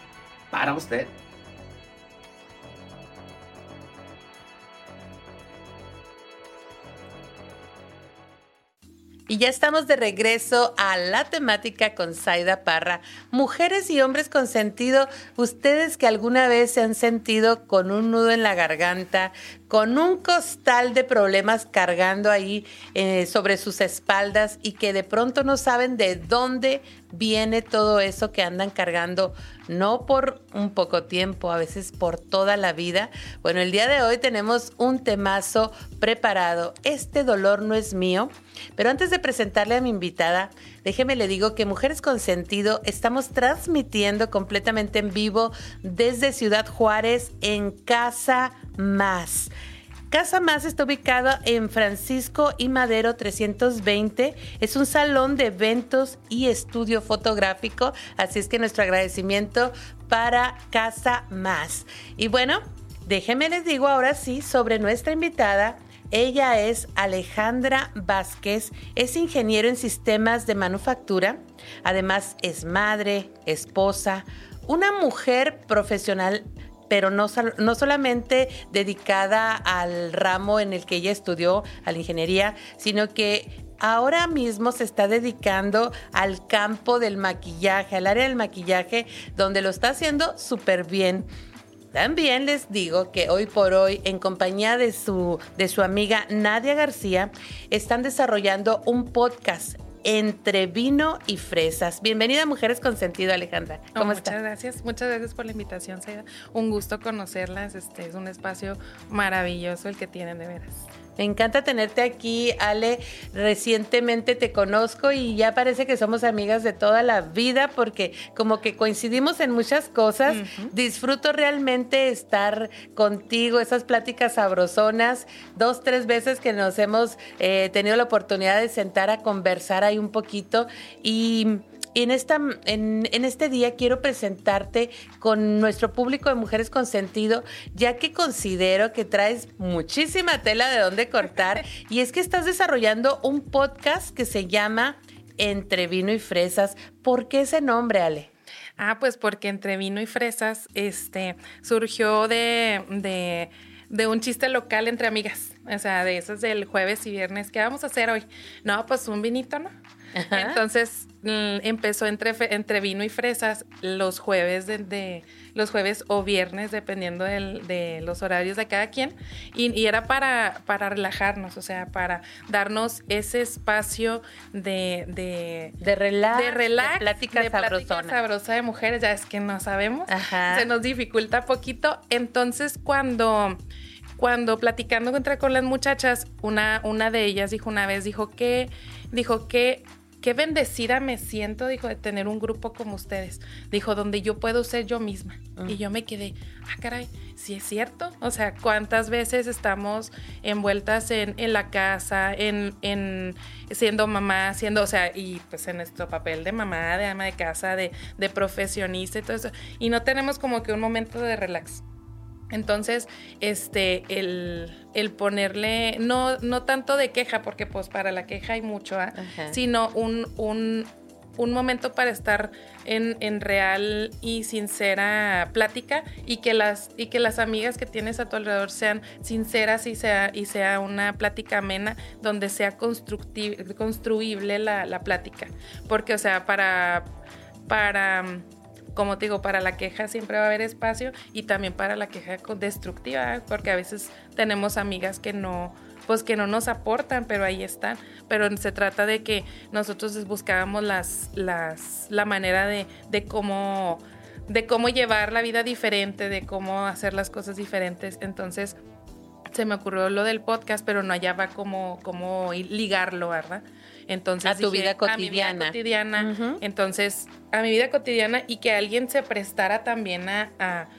para usted. Y ya estamos de regreso a la temática con Zaida Parra. Mujeres y hombres con sentido, ustedes que alguna vez se han sentido con un nudo en la garganta, con un costal de problemas cargando ahí eh, sobre sus espaldas y que de pronto no saben de dónde viene todo eso que andan cargando, no por un poco tiempo, a veces por toda la vida. Bueno, el día de hoy tenemos un temazo preparado. Este dolor no es mío. Pero antes de presentarle a mi invitada, déjeme le digo que Mujeres con Sentido estamos transmitiendo completamente en vivo desde Ciudad Juárez en Casa Más. Casa Más está ubicada en Francisco y Madero 320. Es un salón de eventos y estudio fotográfico. Así es que nuestro agradecimiento para Casa Más. Y bueno, déjenme les digo ahora sí sobre nuestra invitada. Ella es Alejandra Vázquez, es ingeniero en sistemas de manufactura, además es madre, esposa, una mujer profesional pero no, no, solamente dedicada al ramo en el que ella estudió, a la ingeniería, sino que ahora mismo se está dedicando al campo del maquillaje, al área del maquillaje, donde lo está haciendo súper bien. También les digo que hoy por hoy, en compañía de su, de su amiga Nadia García, están desarrollando un podcast entre vino y fresas. Bienvenida a Mujeres con Sentido, Alejandra. ¿Cómo oh, Muchas gracias, muchas gracias por la invitación, Saida. Un gusto conocerlas. Este es un espacio maravilloso el que tienen de veras. Me encanta tenerte aquí, Ale. Recientemente te conozco y ya parece que somos amigas de toda la vida porque como que coincidimos en muchas cosas. Disfruto realmente estar contigo, esas pláticas sabrosonas. Dos, tres veces que nos hemos eh, tenido la oportunidad de sentar a conversar ahí un poquito y en, esta, en, este día quiero presentarte con nuestro público de Mujeres con Sentido, ya que considero que traes muchísima tela de dónde cortar. y es que estás desarrollando un podcast que se llama Entre Vino y Fresas. ¿Por qué ese nombre, Ale? Ah, pues porque entre vino y fresas, este, surgió de, de, de un chiste local entre amigas. O sea, de esos del jueves y viernes. ¿Qué vamos a hacer hoy? No, pues un vinito, ¿no? Entonces empezó entre, entre vino y fresas los jueves de, de- los jueves o viernes, dependiendo del- de los horarios de cada quien. Y, y era para, para relajarnos, o sea, para darnos ese espacio de, de, De relax. de relax, De plática de plática sabrosa de mujeres, ya es que no sabemos. Ajá. Se nos dificulta poquito. Entonces, cuando, cuando platicando con las muchachas, una, una de ellas dijo una vez, dijo que, dijo que qué bendecida me siento, dijo, de tener un grupo como ustedes. Dijo, donde yo puedo ser yo misma. Y yo me quedé, ah, caray, sí es cierto. O sea, cuántas veces estamos envueltas en, en la casa, en, en siendo mamá, siendo, o sea, y pues en nuestro papel de mamá, de ama de casa, de, de profesionista y todo eso. Y no tenemos como que un momento de relax. Entonces, este, el, el ponerle, no, no tanto de queja, porque pues para la queja hay mucho. Ajá. sino un, un, un momento para estar en, en real y sincera plática y que las, y que las amigas que tienes a tu alrededor sean sinceras y sea, y sea una plática amena donde sea constructi- construible la, la plática. Porque, o sea, para, para como te digo, para la queja siempre va a haber espacio y también para la queja destructiva, porque a veces tenemos amigas que no, pues que no nos aportan, pero ahí están. Pero se trata de que nosotros buscábamos las, las, la manera de, de cómo de cómo llevar la vida diferente, de cómo hacer las cosas diferentes. Entonces, se me ocurrió lo del podcast, pero no hallaba cómo, cómo ligarlo, ¿verdad? Entonces A tu vida A mi vida cotidiana. cotidiana. Entonces, a mi vida cotidiana y que alguien se prestara también a,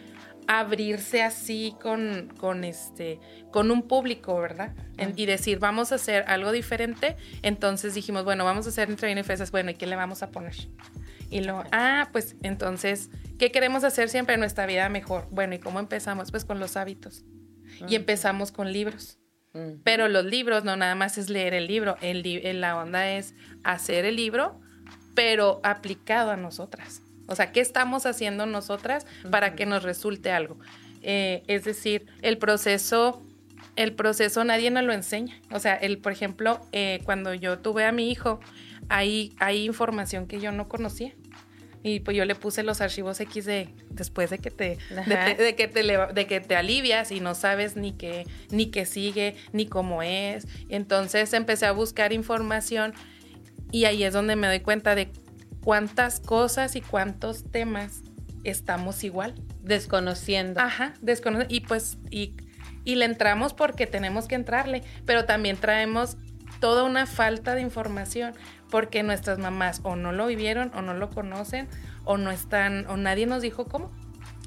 abrirse así con, con este con un público, ¿verdad? Y decir, vamos a hacer algo diferente. Entonces dijimos, bueno, vamos a hacer entre vino y fresas. Bueno, ¿y qué le vamos a poner? Y luego, ah, pues entonces, ¿qué queremos hacer siempre en nuestra vida mejor? Bueno, ¿y cómo empezamos? Pues con los hábitos. Y empezamos con libros. Mm. Pero los libros no nada más es leer el libro, el li- eh, la onda es hacer el libro, pero aplicado a nosotras. O sea, ¿qué estamos haciendo nosotras para que nos resulte algo? Eh, es decir, el proceso, el proceso nadie nos lo enseña. O sea, el, por ejemplo, eh, cuando yo tuve a mi hijo, hay, hay información que yo no conocía. Y pues yo le puse los archivos X de después de que te, de, que te de que te alivias y no sabes ni qué ni qué sigue ni cómo es. Entonces empecé a buscar información y ahí es donde me doy cuenta de cuántas cosas y cuántos temas estamos igual. Desconociendo. Ajá, desconoce y pues y y le entramos porque tenemos que entrarle, pero también traemos toda una falta de información porque nuestras mamás o no lo vivieron o no lo conocen o no están o nadie nos dijo cómo.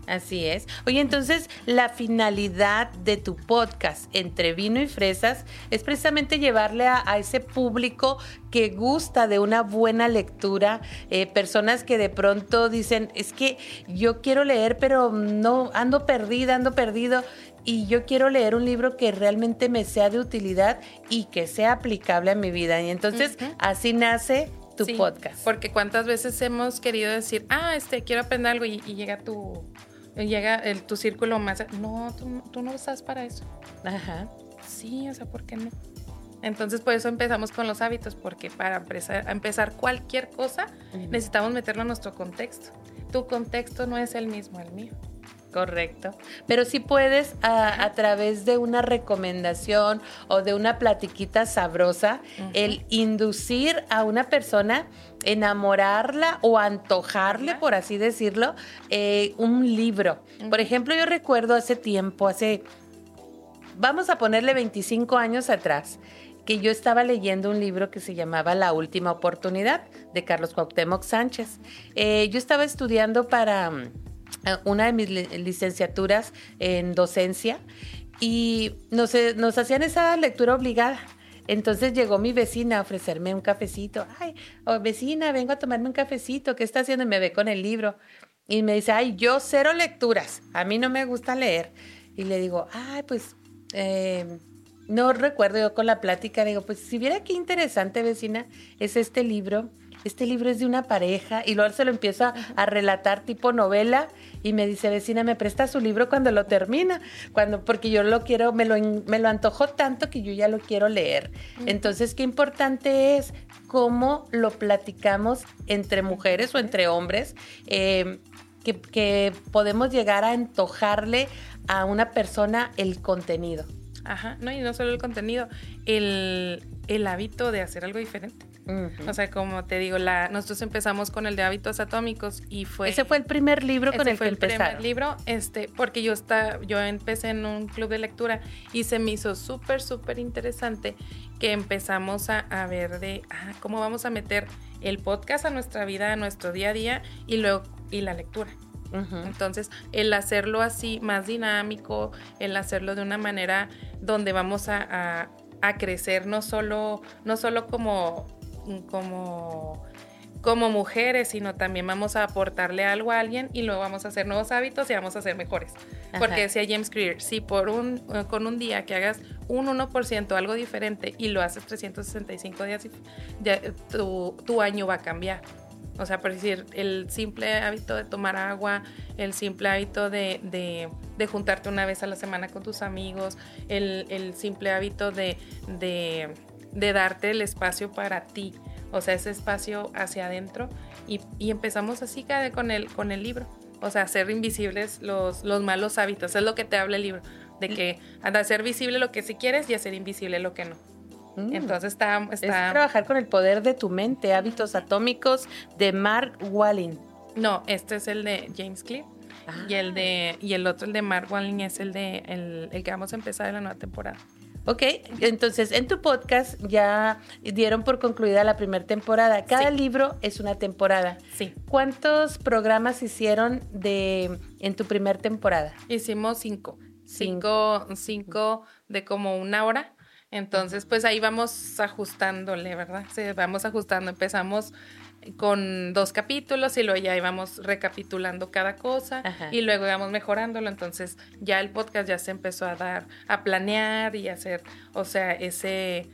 Así es. Oye, entonces la finalidad de tu podcast entre vino y fresas es precisamente llevarle a, ese público que gusta de una buena lectura, eh, personas que de pronto dicen, es que yo quiero leer, pero no, ando perdida, ando perdido. Y yo quiero leer un libro que realmente me sea de utilidad y que sea aplicable a mi vida. Y entonces así nace tu Sí, podcast. Porque cuántas veces hemos querido decir, ah, este, quiero aprender algo y, y llega tu, llega el, tu círculo más, no, tú, no- tú no estás para eso. Ajá. Sí, o sea, ¿por qué no? Entonces, por eso empezamos con los hábitos, porque para empezar cualquier cosa, necesitamos meterlo en nuestro contexto. Tu contexto no es el mismo al mío. Correcto. Pero sí puedes a, a través de una recomendación o de una platiquita sabrosa, el inducir a una persona, enamorarla o antojarle, por así decirlo, eh, un libro. Por ejemplo, yo recuerdo hace tiempo, hace, vamos a ponerle 25 años atrás, que yo estaba leyendo un libro que se llamaba La Última Oportunidad de Carlos Cuauhtémoc Sánchez. Eh, yo estaba estudiando para una de mis li- licenciaturas en docencia y nos, eh, nos hacían esa lectura obligada. Entonces llegó mi vecina a ofrecerme un cafecito. Ay, oh, vecina, vengo a tomarme un cafecito. ¿Qué está haciendo? Y me ve con el libro. Y me dice, ay, yo cero lecturas. A mí no me gusta leer. Y le digo, ay, pues eh, no recuerdo yo con la plática. Digo, pues si viera qué interesante, vecina, es este libro. Este libro es de una pareja y luego se lo empiezo a, relatar tipo novela y me dice, vecina, me presta su libro cuando lo termina, cuando, porque yo lo quiero, me lo, me lo antojó tanto que yo ya lo quiero leer. Entonces, qué importante es cómo lo platicamos entre mujeres o entre hombres, eh, que, que podemos llegar a antojarle a una persona el contenido. Ajá, no, y no solo el contenido, el, el hábito de hacer algo diferente. O sea, como te digo, la, nosotros empezamos con el de hábitos atómicos y fue... Ese fue el primer libro con ese el fue que el primer libro, este, porque yo está, yo empecé en un club de lectura y se me hizo súper, súper interesante que empezamos a, a ver de ah, cómo vamos a meter el podcast a nuestra vida, a nuestro día a día y luego y la lectura. Entonces, el hacerlo así más dinámico, el hacerlo de una manera donde vamos a, a- a crecer no solo, no solo como, como, como mujeres, sino también vamos a aportarle algo a alguien y luego vamos a hacer nuevos hábitos y vamos a ser mejores. Porque decía James Clear, si por un, eh, con un día que hagas un 1% algo diferente y lo haces 365 días, ya, tu, tu año va a cambiar. O sea, por decir, el simple hábito de tomar agua, el simple hábito de, de- de juntarte una vez a la semana con tus amigos, el, el simple hábito de, de- de darte el espacio para ti, o sea, ese espacio hacia adentro. Y, y empezamos así cada con el, con el libro. O sea, hacer invisibles los, los malos hábitos. Es lo que te habla el libro. De que hacer visible lo que sí quieres y hacer invisible lo que no. Mm. Entonces está, Es está trabajar con el poder de tu mente, hábitos atómicos de Mark Walling. No, este es el de James Clear. Y el de y el otro, el de Mark Walling, es el de el, el que vamos a empezar en la nueva temporada. Ok, entonces en tu podcast ya dieron por concluida la primera temporada. Cada Sí. libro es una temporada. Sí. ¿Cuántos programas hicieron de en tu primer temporada? Hicimos cinco. Cinco, cinco de como una hora. Entonces, pues ahí vamos ajustándole, ¿verdad? Sí, vamos ajustando. Empezamos con dos capítulos y luego ya íbamos recapitulando cada cosa Ajá. y luego íbamos mejorándolo. Entonces, ya el podcast ya se empezó a dar, a planear y hacer, o sea, ese,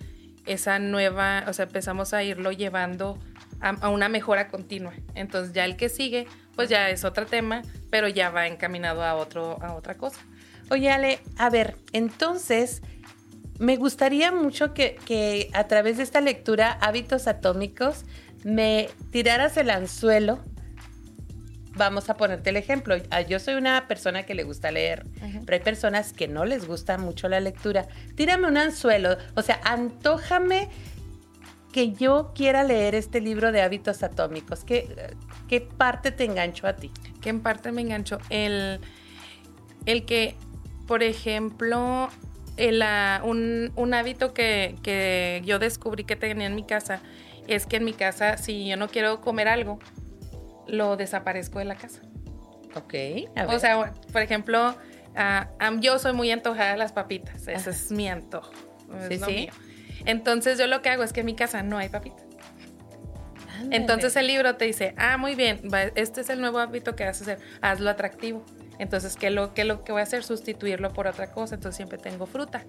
esa nueva, o sea, empezamos a irlo llevando a, a una mejora continua. Entonces, ya el que sigue, pues ya es otro tema, pero ya va encaminado a otro, a otra cosa. Oye, Ale, a ver, entonces me gustaría mucho que, que a través de esta lectura, Hábitos Atómicos, me tiraras el anzuelo. Vamos a ponerte el ejemplo. Ah, Yo soy una persona que le gusta leer, pero hay personas que no les gusta mucho la lectura. Tírame un anzuelo, o sea, antójame que yo quiera leer este libro de hábitos atómicos. ¿Qué, qué parte te enganchó a ti? que en parte me enganchó. El, el que, por ejemplo, el, ah, un, un hábito que, que yo descubrí que tenía en mi casa es que en mi casa, si yo no quiero comer algo, lo desaparezco de la casa. Ok, a ver. O sea, por ejemplo, am- yo soy muy antojada de las papitas. Ese Ajá. es mi antojo. Sí, sí. mío. Entonces yo lo que hago es que en mi casa no hay papitas. Ándale. Entonces el libro te dice, ah, muy bien, este es el nuevo hábito que vas a hacer, hazlo atractivo. Entonces, ¿qué lo, qué lo que voy a hacer? Sustituirlo por otra cosa. Entonces siempre tengo fruta.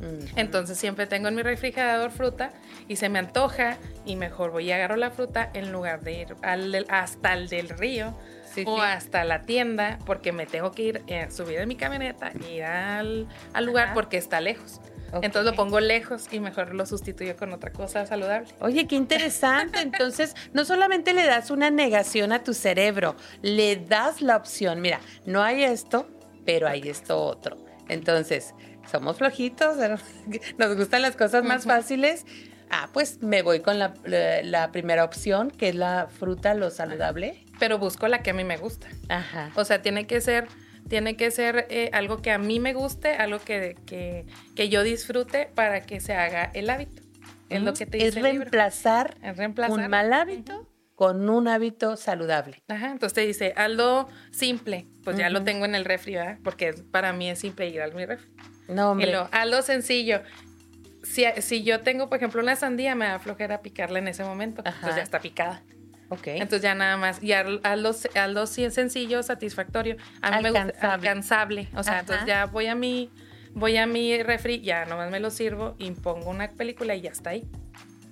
Mm. Entonces siempre tengo en mi refrigerador fruta y se me antoja y mejor voy y agarro la fruta en lugar de ir al del- hasta el del río Sí, o sí. hasta la tienda porque me tengo que ir, eh, subir en mi camioneta, ir al, al lugar Ajá. porque está lejos. Entonces lo pongo lejos y mejor lo sustituyo con otra cosa saludable. Oye, qué interesante. Entonces, no solamente le das una negación a tu cerebro, le das la opción. Mira, no hay esto, pero hay esto otro. Entonces, somos flojitos, ¿no? nos gustan las cosas más fáciles. Ah, pues me voy con la, la- la primera opción, que es la fruta, lo saludable. Pero busco la que a mí me gusta. Ajá. O sea, tiene que ser, tiene que ser eh, algo que a mí me guste, algo que, que, que yo disfrute para que se haga el hábito. Es lo que te dice Es el libro. reemplazar Es reemplazar. un mal hábito con un hábito saludable. Ajá, entonces te dice, hazlo simple. Pues ya lo tengo en el refri, ¿verdad? Porque para mí es simple ir al mi refri. No, Y hombre. lo, hazlo sencillo. Si, si yo tengo, por ejemplo, una sandía, me da flojera picarla en ese momento. Ajá. Entonces ya está picada. Ok. Entonces ya nada más, y haz- hazlo, hazlo sí, sencillo, satisfactorio. A mí me gusta Alcanzable. alcanzable. O sea, Ajá. entonces ya voy a mi, voy a mi refri, ya nomás me lo sirvo y pongo una película y ya está ahí.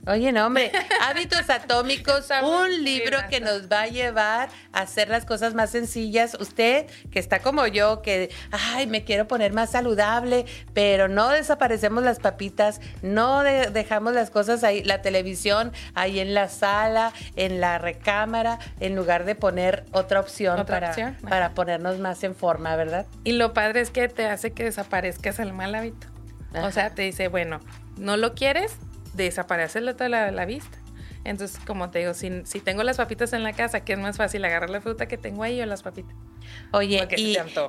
Oye, no, hombre, Hábitos Atómicos, un libro que nos va a llevar a hacer las cosas más sencillas. Usted, que está como yo, que, ay, me quiero poner más saludable, pero no desaparecemos las papitas, no de- dejamos las cosas ahí, la televisión ahí en la sala, en la recámara, en lugar de poner otra opción, Otra para, opción, para ponernos más en forma, ¿verdad? Y lo padre es que te hace que desaparezcas el mal hábito. Ajá. O sea, te dice, bueno, no lo quieres, desaparecerlo de la, la vista. Entonces, como te digo, si, si tengo las papitas en la casa, que es más fácil agarrar la fruta que tengo ahí o las papitas. Oye,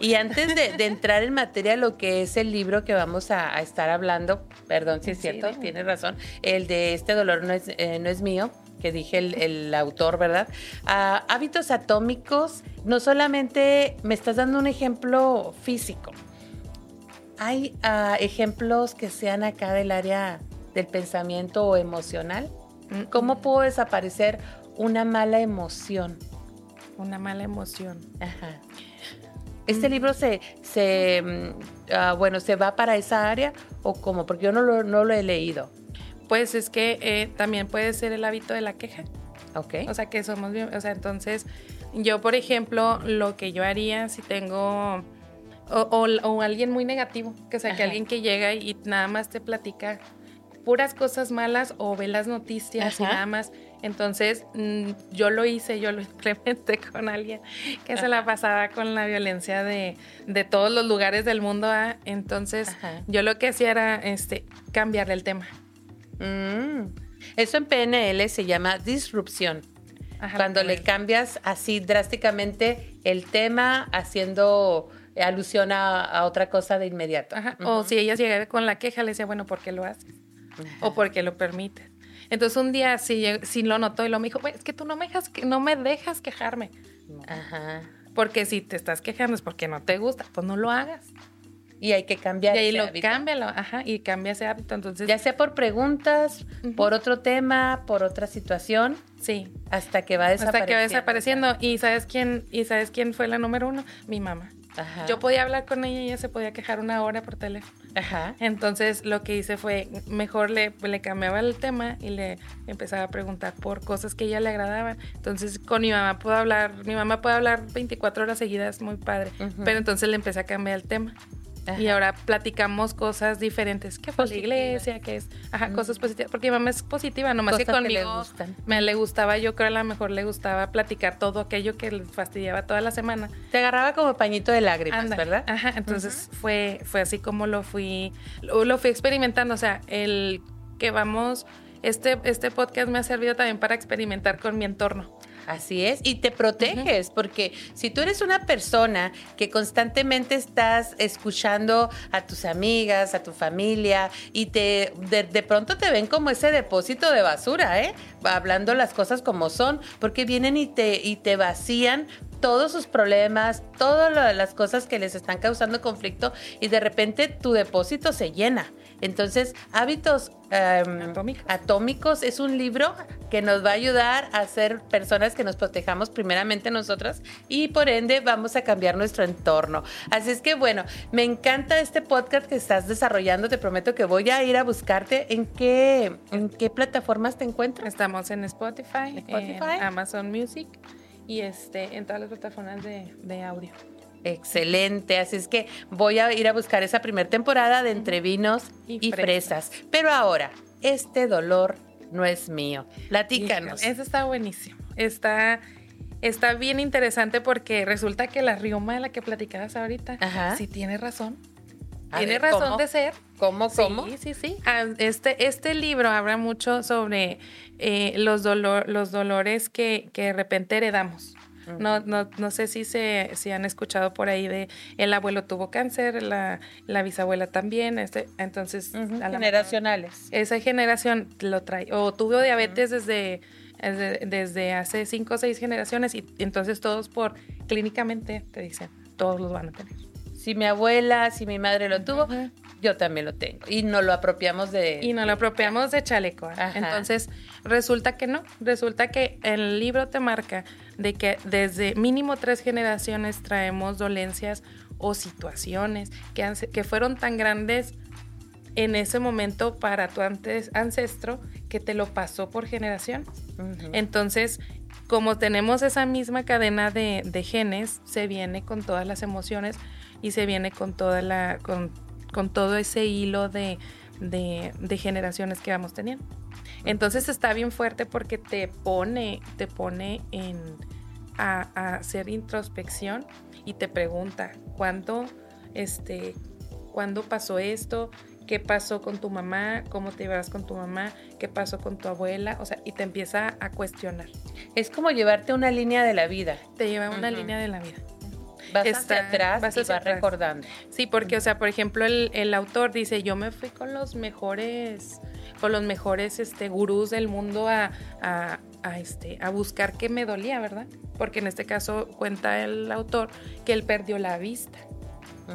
y, antes de, de entrar en materia, lo que es el libro que vamos a, a estar hablando, perdón si es Sí, cierto, dime. tienes razón, el de este dolor no es, eh, no es mío, que dije el, el autor, ¿verdad? Ah, hábitos atómicos, no solamente me estás dando un ejemplo físico, hay ah, ejemplos que sean acá del área del pensamiento emocional. Mm, ¿Cómo puedo desaparecer una mala emoción? Una mala emoción. Ajá. ¿Este libro se, se mm, ah, bueno, se va para esa área o cómo? Porque yo no lo, no lo he leído. Pues es que eh, también puede ser el hábito de la queja. ¿Ok? O sea, que somos o sea, entonces yo, por ejemplo, lo que yo haría si tengo o, o- o alguien muy negativo, que o sea, que Ajá. alguien que llega y nada más te platica puras cosas malas o ve las noticias y nada más. Entonces, mm, yo lo hice, yo lo implementé con alguien que se la pasaba con la violencia de, de todos los lugares del mundo. ¿ah? Entonces, Ajá. yo lo que hacía era este, cambiarle el tema. Mm. Eso en PNL se llama disrupción. Cuando le cambias así drásticamente el tema haciendo alusión a, a otra cosa de inmediato. O si ella llegara con la queja, le decía, bueno, ¿por qué lo haces? O ¿por qué lo permites? Entonces un día sí, sí lo notó y lo me dijo, "Güey, es que tú no me dejas, que- no me dejas quejarme. Ajá. Porque si te estás quejando es porque no te gusta, pues no lo hagas. Y hay que cambiar. y ahí ese lo hábito. cámbialo, ajá, y cambia ese hábito. Entonces, Ya sea por preguntas, por otro tema, por otra situación, sí, hasta que va desapareciendo. hasta que va desapareciendo. ¿Y sabes quién, y sabes quién fue la número uno? Mi mamá. Ajá. Yo podía hablar con ella y ella se podía quejar una hora por teléfono. Ajá. Entonces lo que hice fue, mejor le, le cambiaba el tema y le empezaba a preguntar por cosas que a ella le agradaban. Entonces con mi mamá puedo hablar, mi mamá puede hablar 24 horas seguidas, muy padre. Pero entonces le empecé a cambiar el tema. Y ahora platicamos cosas diferentes. ¿Qué fue la iglesia? ¿Qué es? Ajá, cosas positivas. Porque mi mamá es positiva, nomás que Cosas que le conmigo gustan. me le gustaba, yo creo a lo mejor le gustaba platicar todo aquello que le fastidiaba toda la semana. Te agarraba como pañito de lágrimas, Anda, ¿verdad? Ajá, entonces fue, fue así como lo fui, lo, lo fui experimentando, o sea, el que vamos, este, este podcast me ha servido también para experimentar con mi entorno. Así es, y te proteges, porque si tú eres una persona que constantemente estás escuchando a tus amigas, a tu familia, y te de, de pronto te ven como ese depósito de basura, ¿eh? Hablando las cosas como son, porque vienen y te, y te vacían todos sus problemas, todas las cosas que les están causando conflicto, y de repente tu depósito se llena. Entonces, hábitos em, Atómicos. Atómicos es un libro que nos va a ayudar a ser personas que nos protejamos primeramente nosotras y por ende vamos a cambiar nuestro entorno. Así es que bueno, me encanta este podcast que estás desarrollando. Te prometo que voy a ir a buscarte. ¿En qué, en qué plataformas te encuentras? Estamos en Spotify, Spotify. en Amazon Music y este, en todas las plataformas de, de audio. Excelente, así es que voy a ir a buscar esa primera temporada de Entre Vinos y, Y fresas. Pero ahora, este dolor no es mío. Platícanos. Eso está buenísimo. Está, está bien interesante porque resulta que la rioma de la que platicabas ahorita, Ajá. sí tiene razón. A tiene ver, razón ¿cómo? de ser. ¿Cómo, cómo? Sí, sí, sí. Ah, Este, este libro habla mucho sobre eh, los, dolor, los dolores que, que de repente heredamos. No, no, no sé si se si han escuchado por ahí de el abuelo tuvo cáncer, la, la bisabuela también, este, entonces a Generacionales. esa generación lo trae o tuvo diabetes desde, desde desde hace cinco o seis generaciones y entonces todos por clínicamente te dicen todos los van a tener. Si mi abuela, si mi madre lo tuvo. Yo también lo tengo. Y nos lo apropiamos de... Y nos lo apropiamos de chaleco. ¿eh? Ajá. Entonces, resulta que no. Resulta que el libro te marca de que desde mínimo tres generaciones traemos dolencias o situaciones que, han- que fueron tan grandes en ese momento para tu antes, ancestro que te lo pasó por generación. Entonces, como tenemos esa misma cadena de, de, genes, se viene con todas las emociones y se viene con toda la, con, con todo ese hilo de, de, de, generaciones que vamos teniendo. Entonces está bien fuerte porque te pone, te pone en a, a hacer introspección y te pregunta cuándo, este, cuándo pasó esto, qué pasó con tu mamá, cómo te llevas con tu mamá, qué pasó con tu abuela, o sea, y te empieza a cuestionar. Es como llevarte una línea de la vida. Te lleva una línea de la vida. Vas hacia atrás vas y hacia vas atrás. recordando. Sí, porque, o sea, por ejemplo, el, el autor dice, yo me fui con los mejores, con los mejores este, gurús del mundo a, a, a, este, a buscar qué me dolía, ¿verdad? Porque en este caso cuenta el autor que él perdió la vista.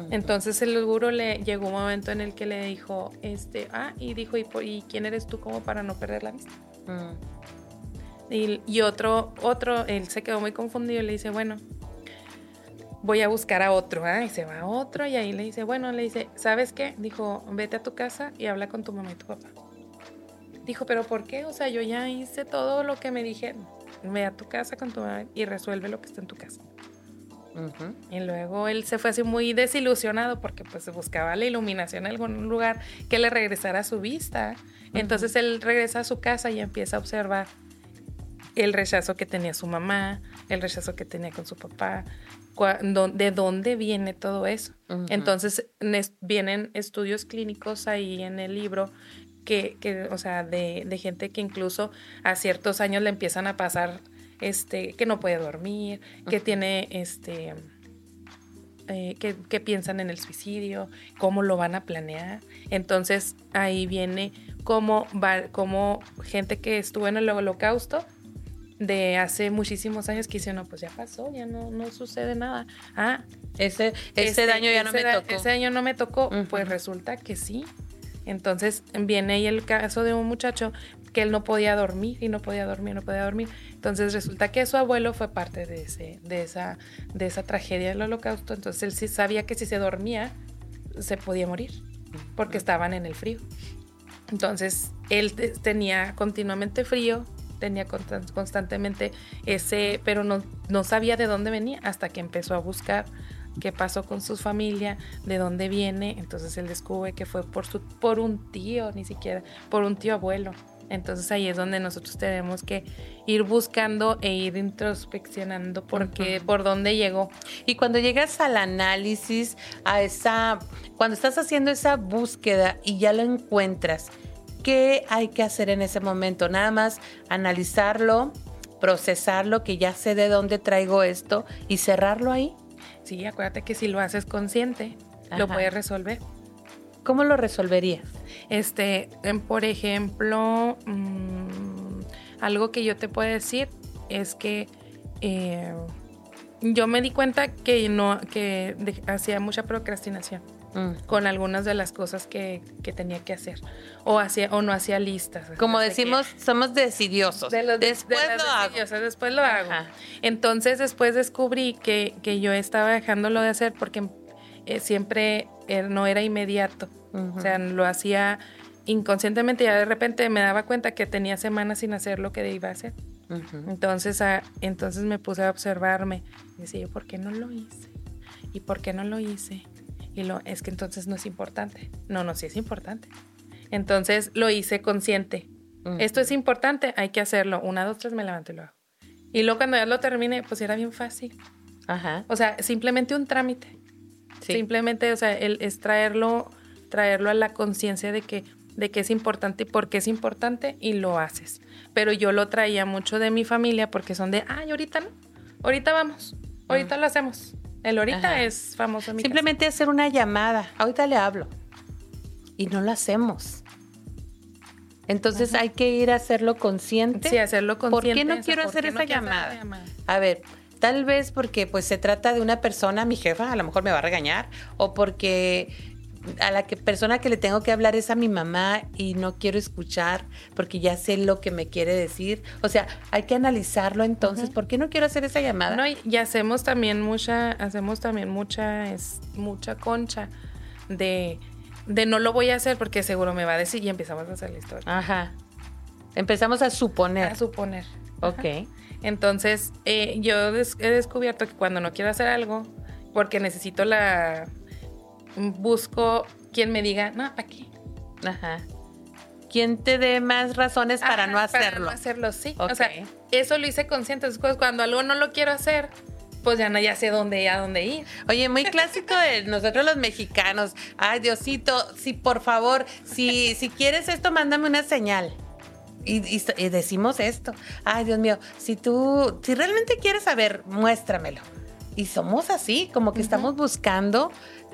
Entonces el gurú le llegó un momento en el que le dijo, este, ah, y dijo, ¿y, quién eres tú como para no perder la vista? Mm. Y, y otro, otro, él se quedó muy confundido y le dice, bueno, voy a buscar a otro, ¿ah? Y se va a otro y ahí le dice, bueno, le dice, ¿sabes qué? Dijo, vete a tu casa y habla con tu mamá y tu papá. Dijo, ¿pero por qué? O sea, yo ya hice todo lo que me dijeron. Ve a tu casa con tu mamá y resuelve lo que está en tu casa. Y luego él se fue así muy desilusionado porque pues buscaba la iluminación en algún lugar que le regresara su vista. Entonces él regresa a su casa y empieza a observar el rechazo que tenía su mamá, el rechazo que tenía con su papá, de dónde viene todo eso. Entonces vienen estudios clínicos ahí en el libro que, que, o sea, de, de gente que incluso a ciertos años le empiezan a pasar, este, que no puede dormir, que tiene, este, eh, que, que piensan en el suicidio, cómo lo van a planear. Entonces ahí viene cómo, va, cómo gente que estuvo en el holocausto de hace muchísimos años que dice, no, pues ya pasó, ya no, no sucede nada. Ah, Ese, ese este, daño ya no me tocó. Ese daño no me tocó. Pues resulta que sí. Entonces viene ahí el caso de un muchacho que él no podía dormir y no podía dormir, no podía dormir. Entonces resulta que su abuelo fue parte de, ese, de, esa, de esa tragedia del holocausto. Entonces él sí sabía que si se dormía se podía morir porque estaban en el frío. Entonces él te- tenía continuamente frío, tenía constan- constantemente ese, pero no, no sabía de dónde venía hasta que empezó a buscar qué pasó con su familia, de dónde viene. Entonces él descubre que fue por, su, por un tío, ni siquiera, por un tío abuelo. Entonces ahí es donde nosotros tenemos que ir buscando e ir introspeccionando por qué, por dónde llegó. Y cuando llegas al análisis, a esa, cuando estás haciendo esa búsqueda y ya lo encuentras, ¿qué hay que hacer en ese momento? Nada más analizarlo, procesarlo, que ya sé de dónde traigo esto y cerrarlo ahí. Sí, acuérdate que si lo haces consciente, lo puedes resolver. ¿Cómo lo resolverías? Este, em, por ejemplo, mm, algo que yo te puedo decir es que eh, yo me di cuenta que no, que hacía mucha procrastinación Mm. con algunas de las cosas que, que tenía que hacer o hacía o no hacía listas. Como que- decimos, somos decidiosos. de los Después de lo hago. después lo hago. Entonces después descubrí que, que yo estaba dejándolo de hacer porque eh, siempre eh, no era inmediato. Ujú. O sea, lo hacía inconscientemente y ya de repente me daba cuenta que tenía semanas sin hacer lo que iba a hacer. Entonces, entonces me puse a observarme y decía, yo, ¿por qué no lo hice? ¿Y por qué no lo hice? Y lo, es que entonces no es importante. No, no, sí es importante. Entonces lo hice consciente. Ujú. Esto es importante, hay que hacerlo. Una, dos, tres, me levanto y lo hago. Y luego cuando ya lo terminé, pues era bien fácil. Ajá. O sea, simplemente un trámite. Sí. Simplemente, o sea, el, es traerlo, traerlo a la conciencia de que, de que es importante y por qué es importante y lo haces. Pero yo lo traía mucho de mi familia porque son de, ay, ahorita no, ahorita vamos, ahorita lo hacemos. El ahorita Ajá. es famoso en mi Simplemente hacer una llamada. Ahorita le hablo. Y no lo hacemos. Entonces hay que ir a hacerlo consciente. Sí, hacerlo ¿Por consciente. qué no quiero ¿por hacer esa no quiero llamada? A ver, tal vez porque pues se trata de una persona, mi jefa a lo mejor me va a regañar, o porque a la que, persona que le tengo que hablar es a mi mamá y no quiero escuchar porque ya sé lo que me quiere decir. O sea, hay que analizarlo entonces. ¿Por qué no quiero hacer esa llamada? No, y, y hacemos también mucha, hacemos también mucha, es, mucha concha de, de no lo voy a hacer porque seguro me va a decir y empezamos a hacer la historia. Ajá. Empezamos a suponer. A suponer. ok. Entonces, eh, yo des- he descubierto que cuando no quiero hacer algo, porque necesito la... Busco quien me diga, no, ¿para qué? Ajá. ¿Quién te dé más razones para Ajá, no hacerlo? Para no hacerlo, sí. Ok. O sea, eso lo hice consciente. Después, cuando algo no lo quiero hacer, pues ya no ya sé dónde, a dónde ir. Oye, muy clásico de nosotros los mexicanos. Ay, Diosito, sí, por favor, si, si quieres esto, mándame una señal. Y, y- y decimos esto. Ay, Dios mío, si tú, si realmente quieres saber, muéstramelo. Y somos así, como que estamos buscando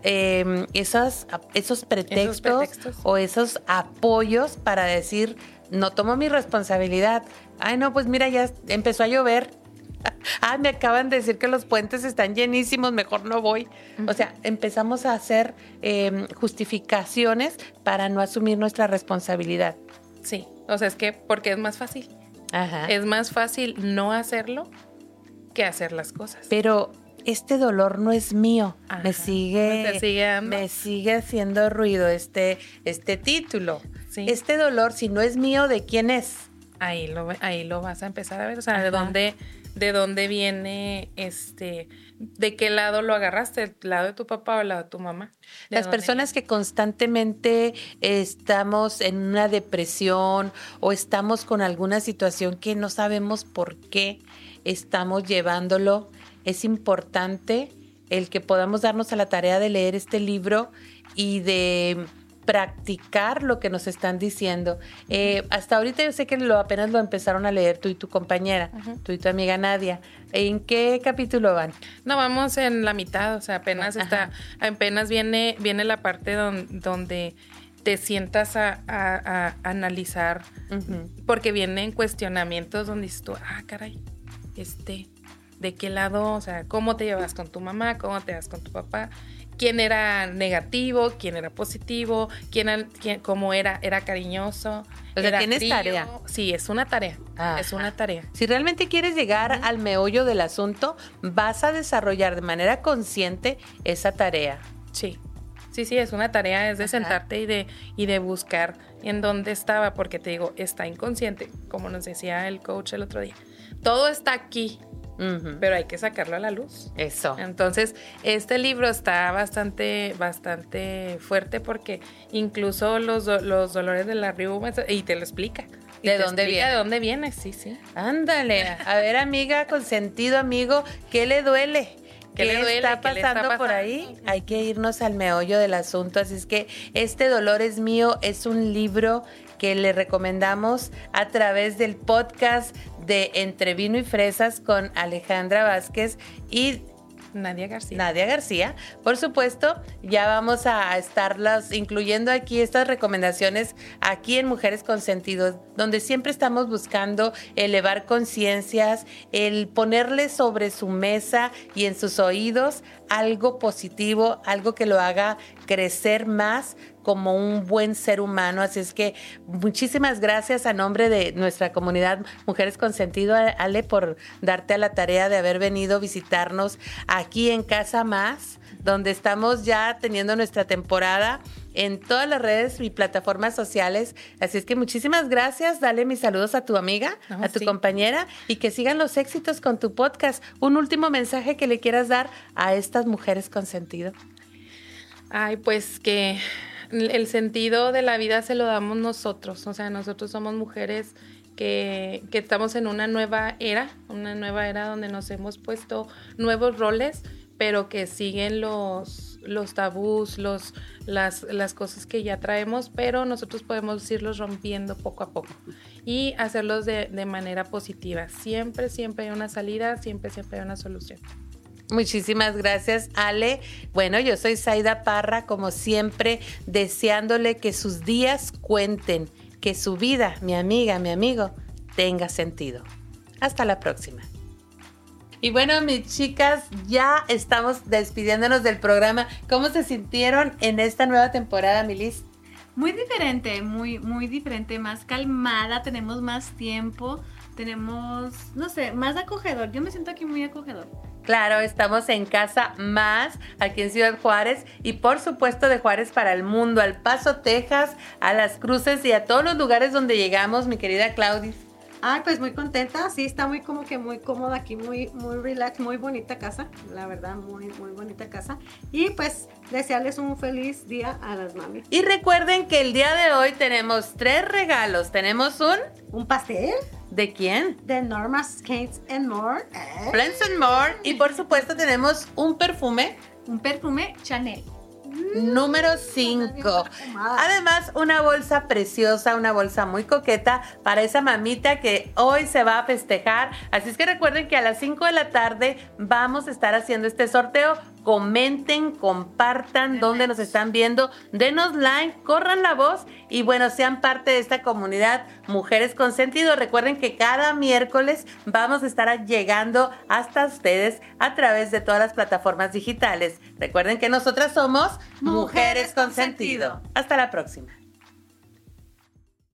eh, esas, esos, pretextos pretextos. o esos apoyos para decir, no tomo mi responsabilidad. Ay, no, pues mira, ya empezó a llover. Ah, me acaban de decir que los puentes están llenísimos, mejor no voy. O sea, empezamos a hacer eh, justificaciones para no asumir nuestra responsabilidad. Sí. O sea, es que porque es más fácil. Ajá. Es más fácil no hacerlo que hacer las cosas. Pero este dolor no es mío. Ajá. Me sigue, me sigue haciendo ruido este, este título. Sí. Este dolor, si no es mío, ¿de quién es? ahí lo ahí lo vas a empezar a ver, o sea, de dónde de dónde viene este de qué lado lo agarraste, el lado de tu papá o el lado de tu mamá. ¿De Las dónde personas que constantemente estamos en una depresión o estamos con alguna situación que no sabemos por qué estamos llevándolo, es importante el que podamos darnos a la tarea de leer este libro y de practicar lo que nos están diciendo. Eh, hasta ahorita yo sé que lo apenas lo empezaron a leer tú y tu compañera, tú y tu amiga Nadia. ¿En qué capítulo van? No, vamos en la mitad, o sea, apenas Ajá. está, apenas viene, viene la parte don- donde te sientas a, a- a analizar, porque vienen cuestionamientos donde dices tú, ah, caray, este, ¿de qué lado? O sea, ¿cómo te llevas con tu mamá? ¿Cómo te llevas con tu papá? ¿Quién era negativo? ¿Quién era positivo? ¿Quién, quién- cómo era? ¿Era cariñoso? O sea, ¿Era ¿tienes tarea? Sí, es una tarea, Ajá. es una tarea. Si realmente quieres llegar al meollo del asunto, vas a desarrollar de manera consciente esa tarea. Sí, sí, sí, es una tarea, es de Ajá. sentarte y de, y de buscar en dónde estaba, porque te digo, está inconsciente, como nos decía el coach el otro día. Todo está aquí, Pero hay que sacarlo a la luz. Eso. Entonces, este libro está bastante, bastante fuerte porque incluso los, do- los dolores de la riuma, y te lo explica. Y ¿De dónde viene? ¿De dónde viene? Sí, sí. Ándale. A ver, amiga, consentido amigo, ¿qué le duele? ¿Qué le duele? está ¿Qué le está pasando por ahí? Hay que irnos al meollo del asunto. Así es que este dolor es mío es un libro que le recomendamos a través del podcast de Entre Vino y Fresas con Alejandra Vázquez y Nadia García. Nadia García. Por supuesto, ya vamos a estarlas incluyendo aquí estas recomendaciones aquí en Mujeres con Sentido, donde siempre estamos buscando elevar conciencias, el ponerle sobre su mesa y en sus oídos algo positivo, algo que lo haga crecer más como un buen ser humano. Así es que muchísimas gracias a nombre de nuestra comunidad Mujeres con Sentido, Ale, por darte a la tarea de haber venido a visitarnos aquí en Casa Más, donde estamos ya teniendo nuestra temporada en todas las redes y plataformas sociales. Así es que muchísimas gracias. Dale mis saludos a tu amiga, a tu sí. compañera y que sigan los éxitos con tu podcast. Un último mensaje que le quieras dar a estas mujeres con sentido. Ay, pues que el sentido de la vida se lo damos nosotros, o sea, nosotros somos mujeres que, que estamos en una nueva era, una nueva era donde nos hemos puesto nuevos roles, pero que siguen los, los tabús, los, las, las cosas que ya traemos, pero nosotros podemos irlos rompiendo poco a poco y hacerlos de, de manera positiva. Siempre, siempre hay una salida, siempre, siempre hay una solución. Muchísimas gracias, Ale. Bueno, yo soy Zaida Parra, como siempre, deseándole que sus días cuenten, que su vida, mi amiga, mi amigo, tenga sentido. Hasta la próxima. Y bueno, mis chicas, ya estamos despidiéndonos del programa. ¿Cómo se sintieron en esta nueva temporada, Milis? Muy diferente, muy, muy diferente, más calmada, tenemos más tiempo, tenemos, no sé, más acogedor. Yo me siento aquí muy acogedor. Claro, estamos en Casa Más, aquí en Ciudad Juárez, y por supuesto de Juárez para el mundo, al Paso, Texas, a Las Cruces y a todos los lugares donde llegamos, mi querida Claudis. Ay, pues muy contenta, sí, está muy como que muy cómoda aquí, muy, muy relax, muy bonita casa, la verdad, muy, muy bonita casa. Y pues desearles un feliz día a las mami. Y recuerden que el día de hoy tenemos tres regalos. Tenemos un... ¿Un pastel? ¿De quién? De Norma Skates and More. ¿Eh? Friends and More. Y por supuesto tenemos un perfume. Un perfume Chanel. Número 5. Además, una bolsa preciosa, una bolsa muy coqueta para esa mamita que hoy se va a festejar. Así es que recuerden que a las 5 de la tarde vamos a estar haciendo este sorteo comenten, compartan dónde nos están viendo, denos like, corran la voz y bueno, sean parte de esta comunidad Mujeres con Sentido. Recuerden que cada miércoles vamos a estar llegando hasta ustedes a través de todas las plataformas digitales. Recuerden que nosotras somos Mujeres, con, sentido. Hasta la próxima.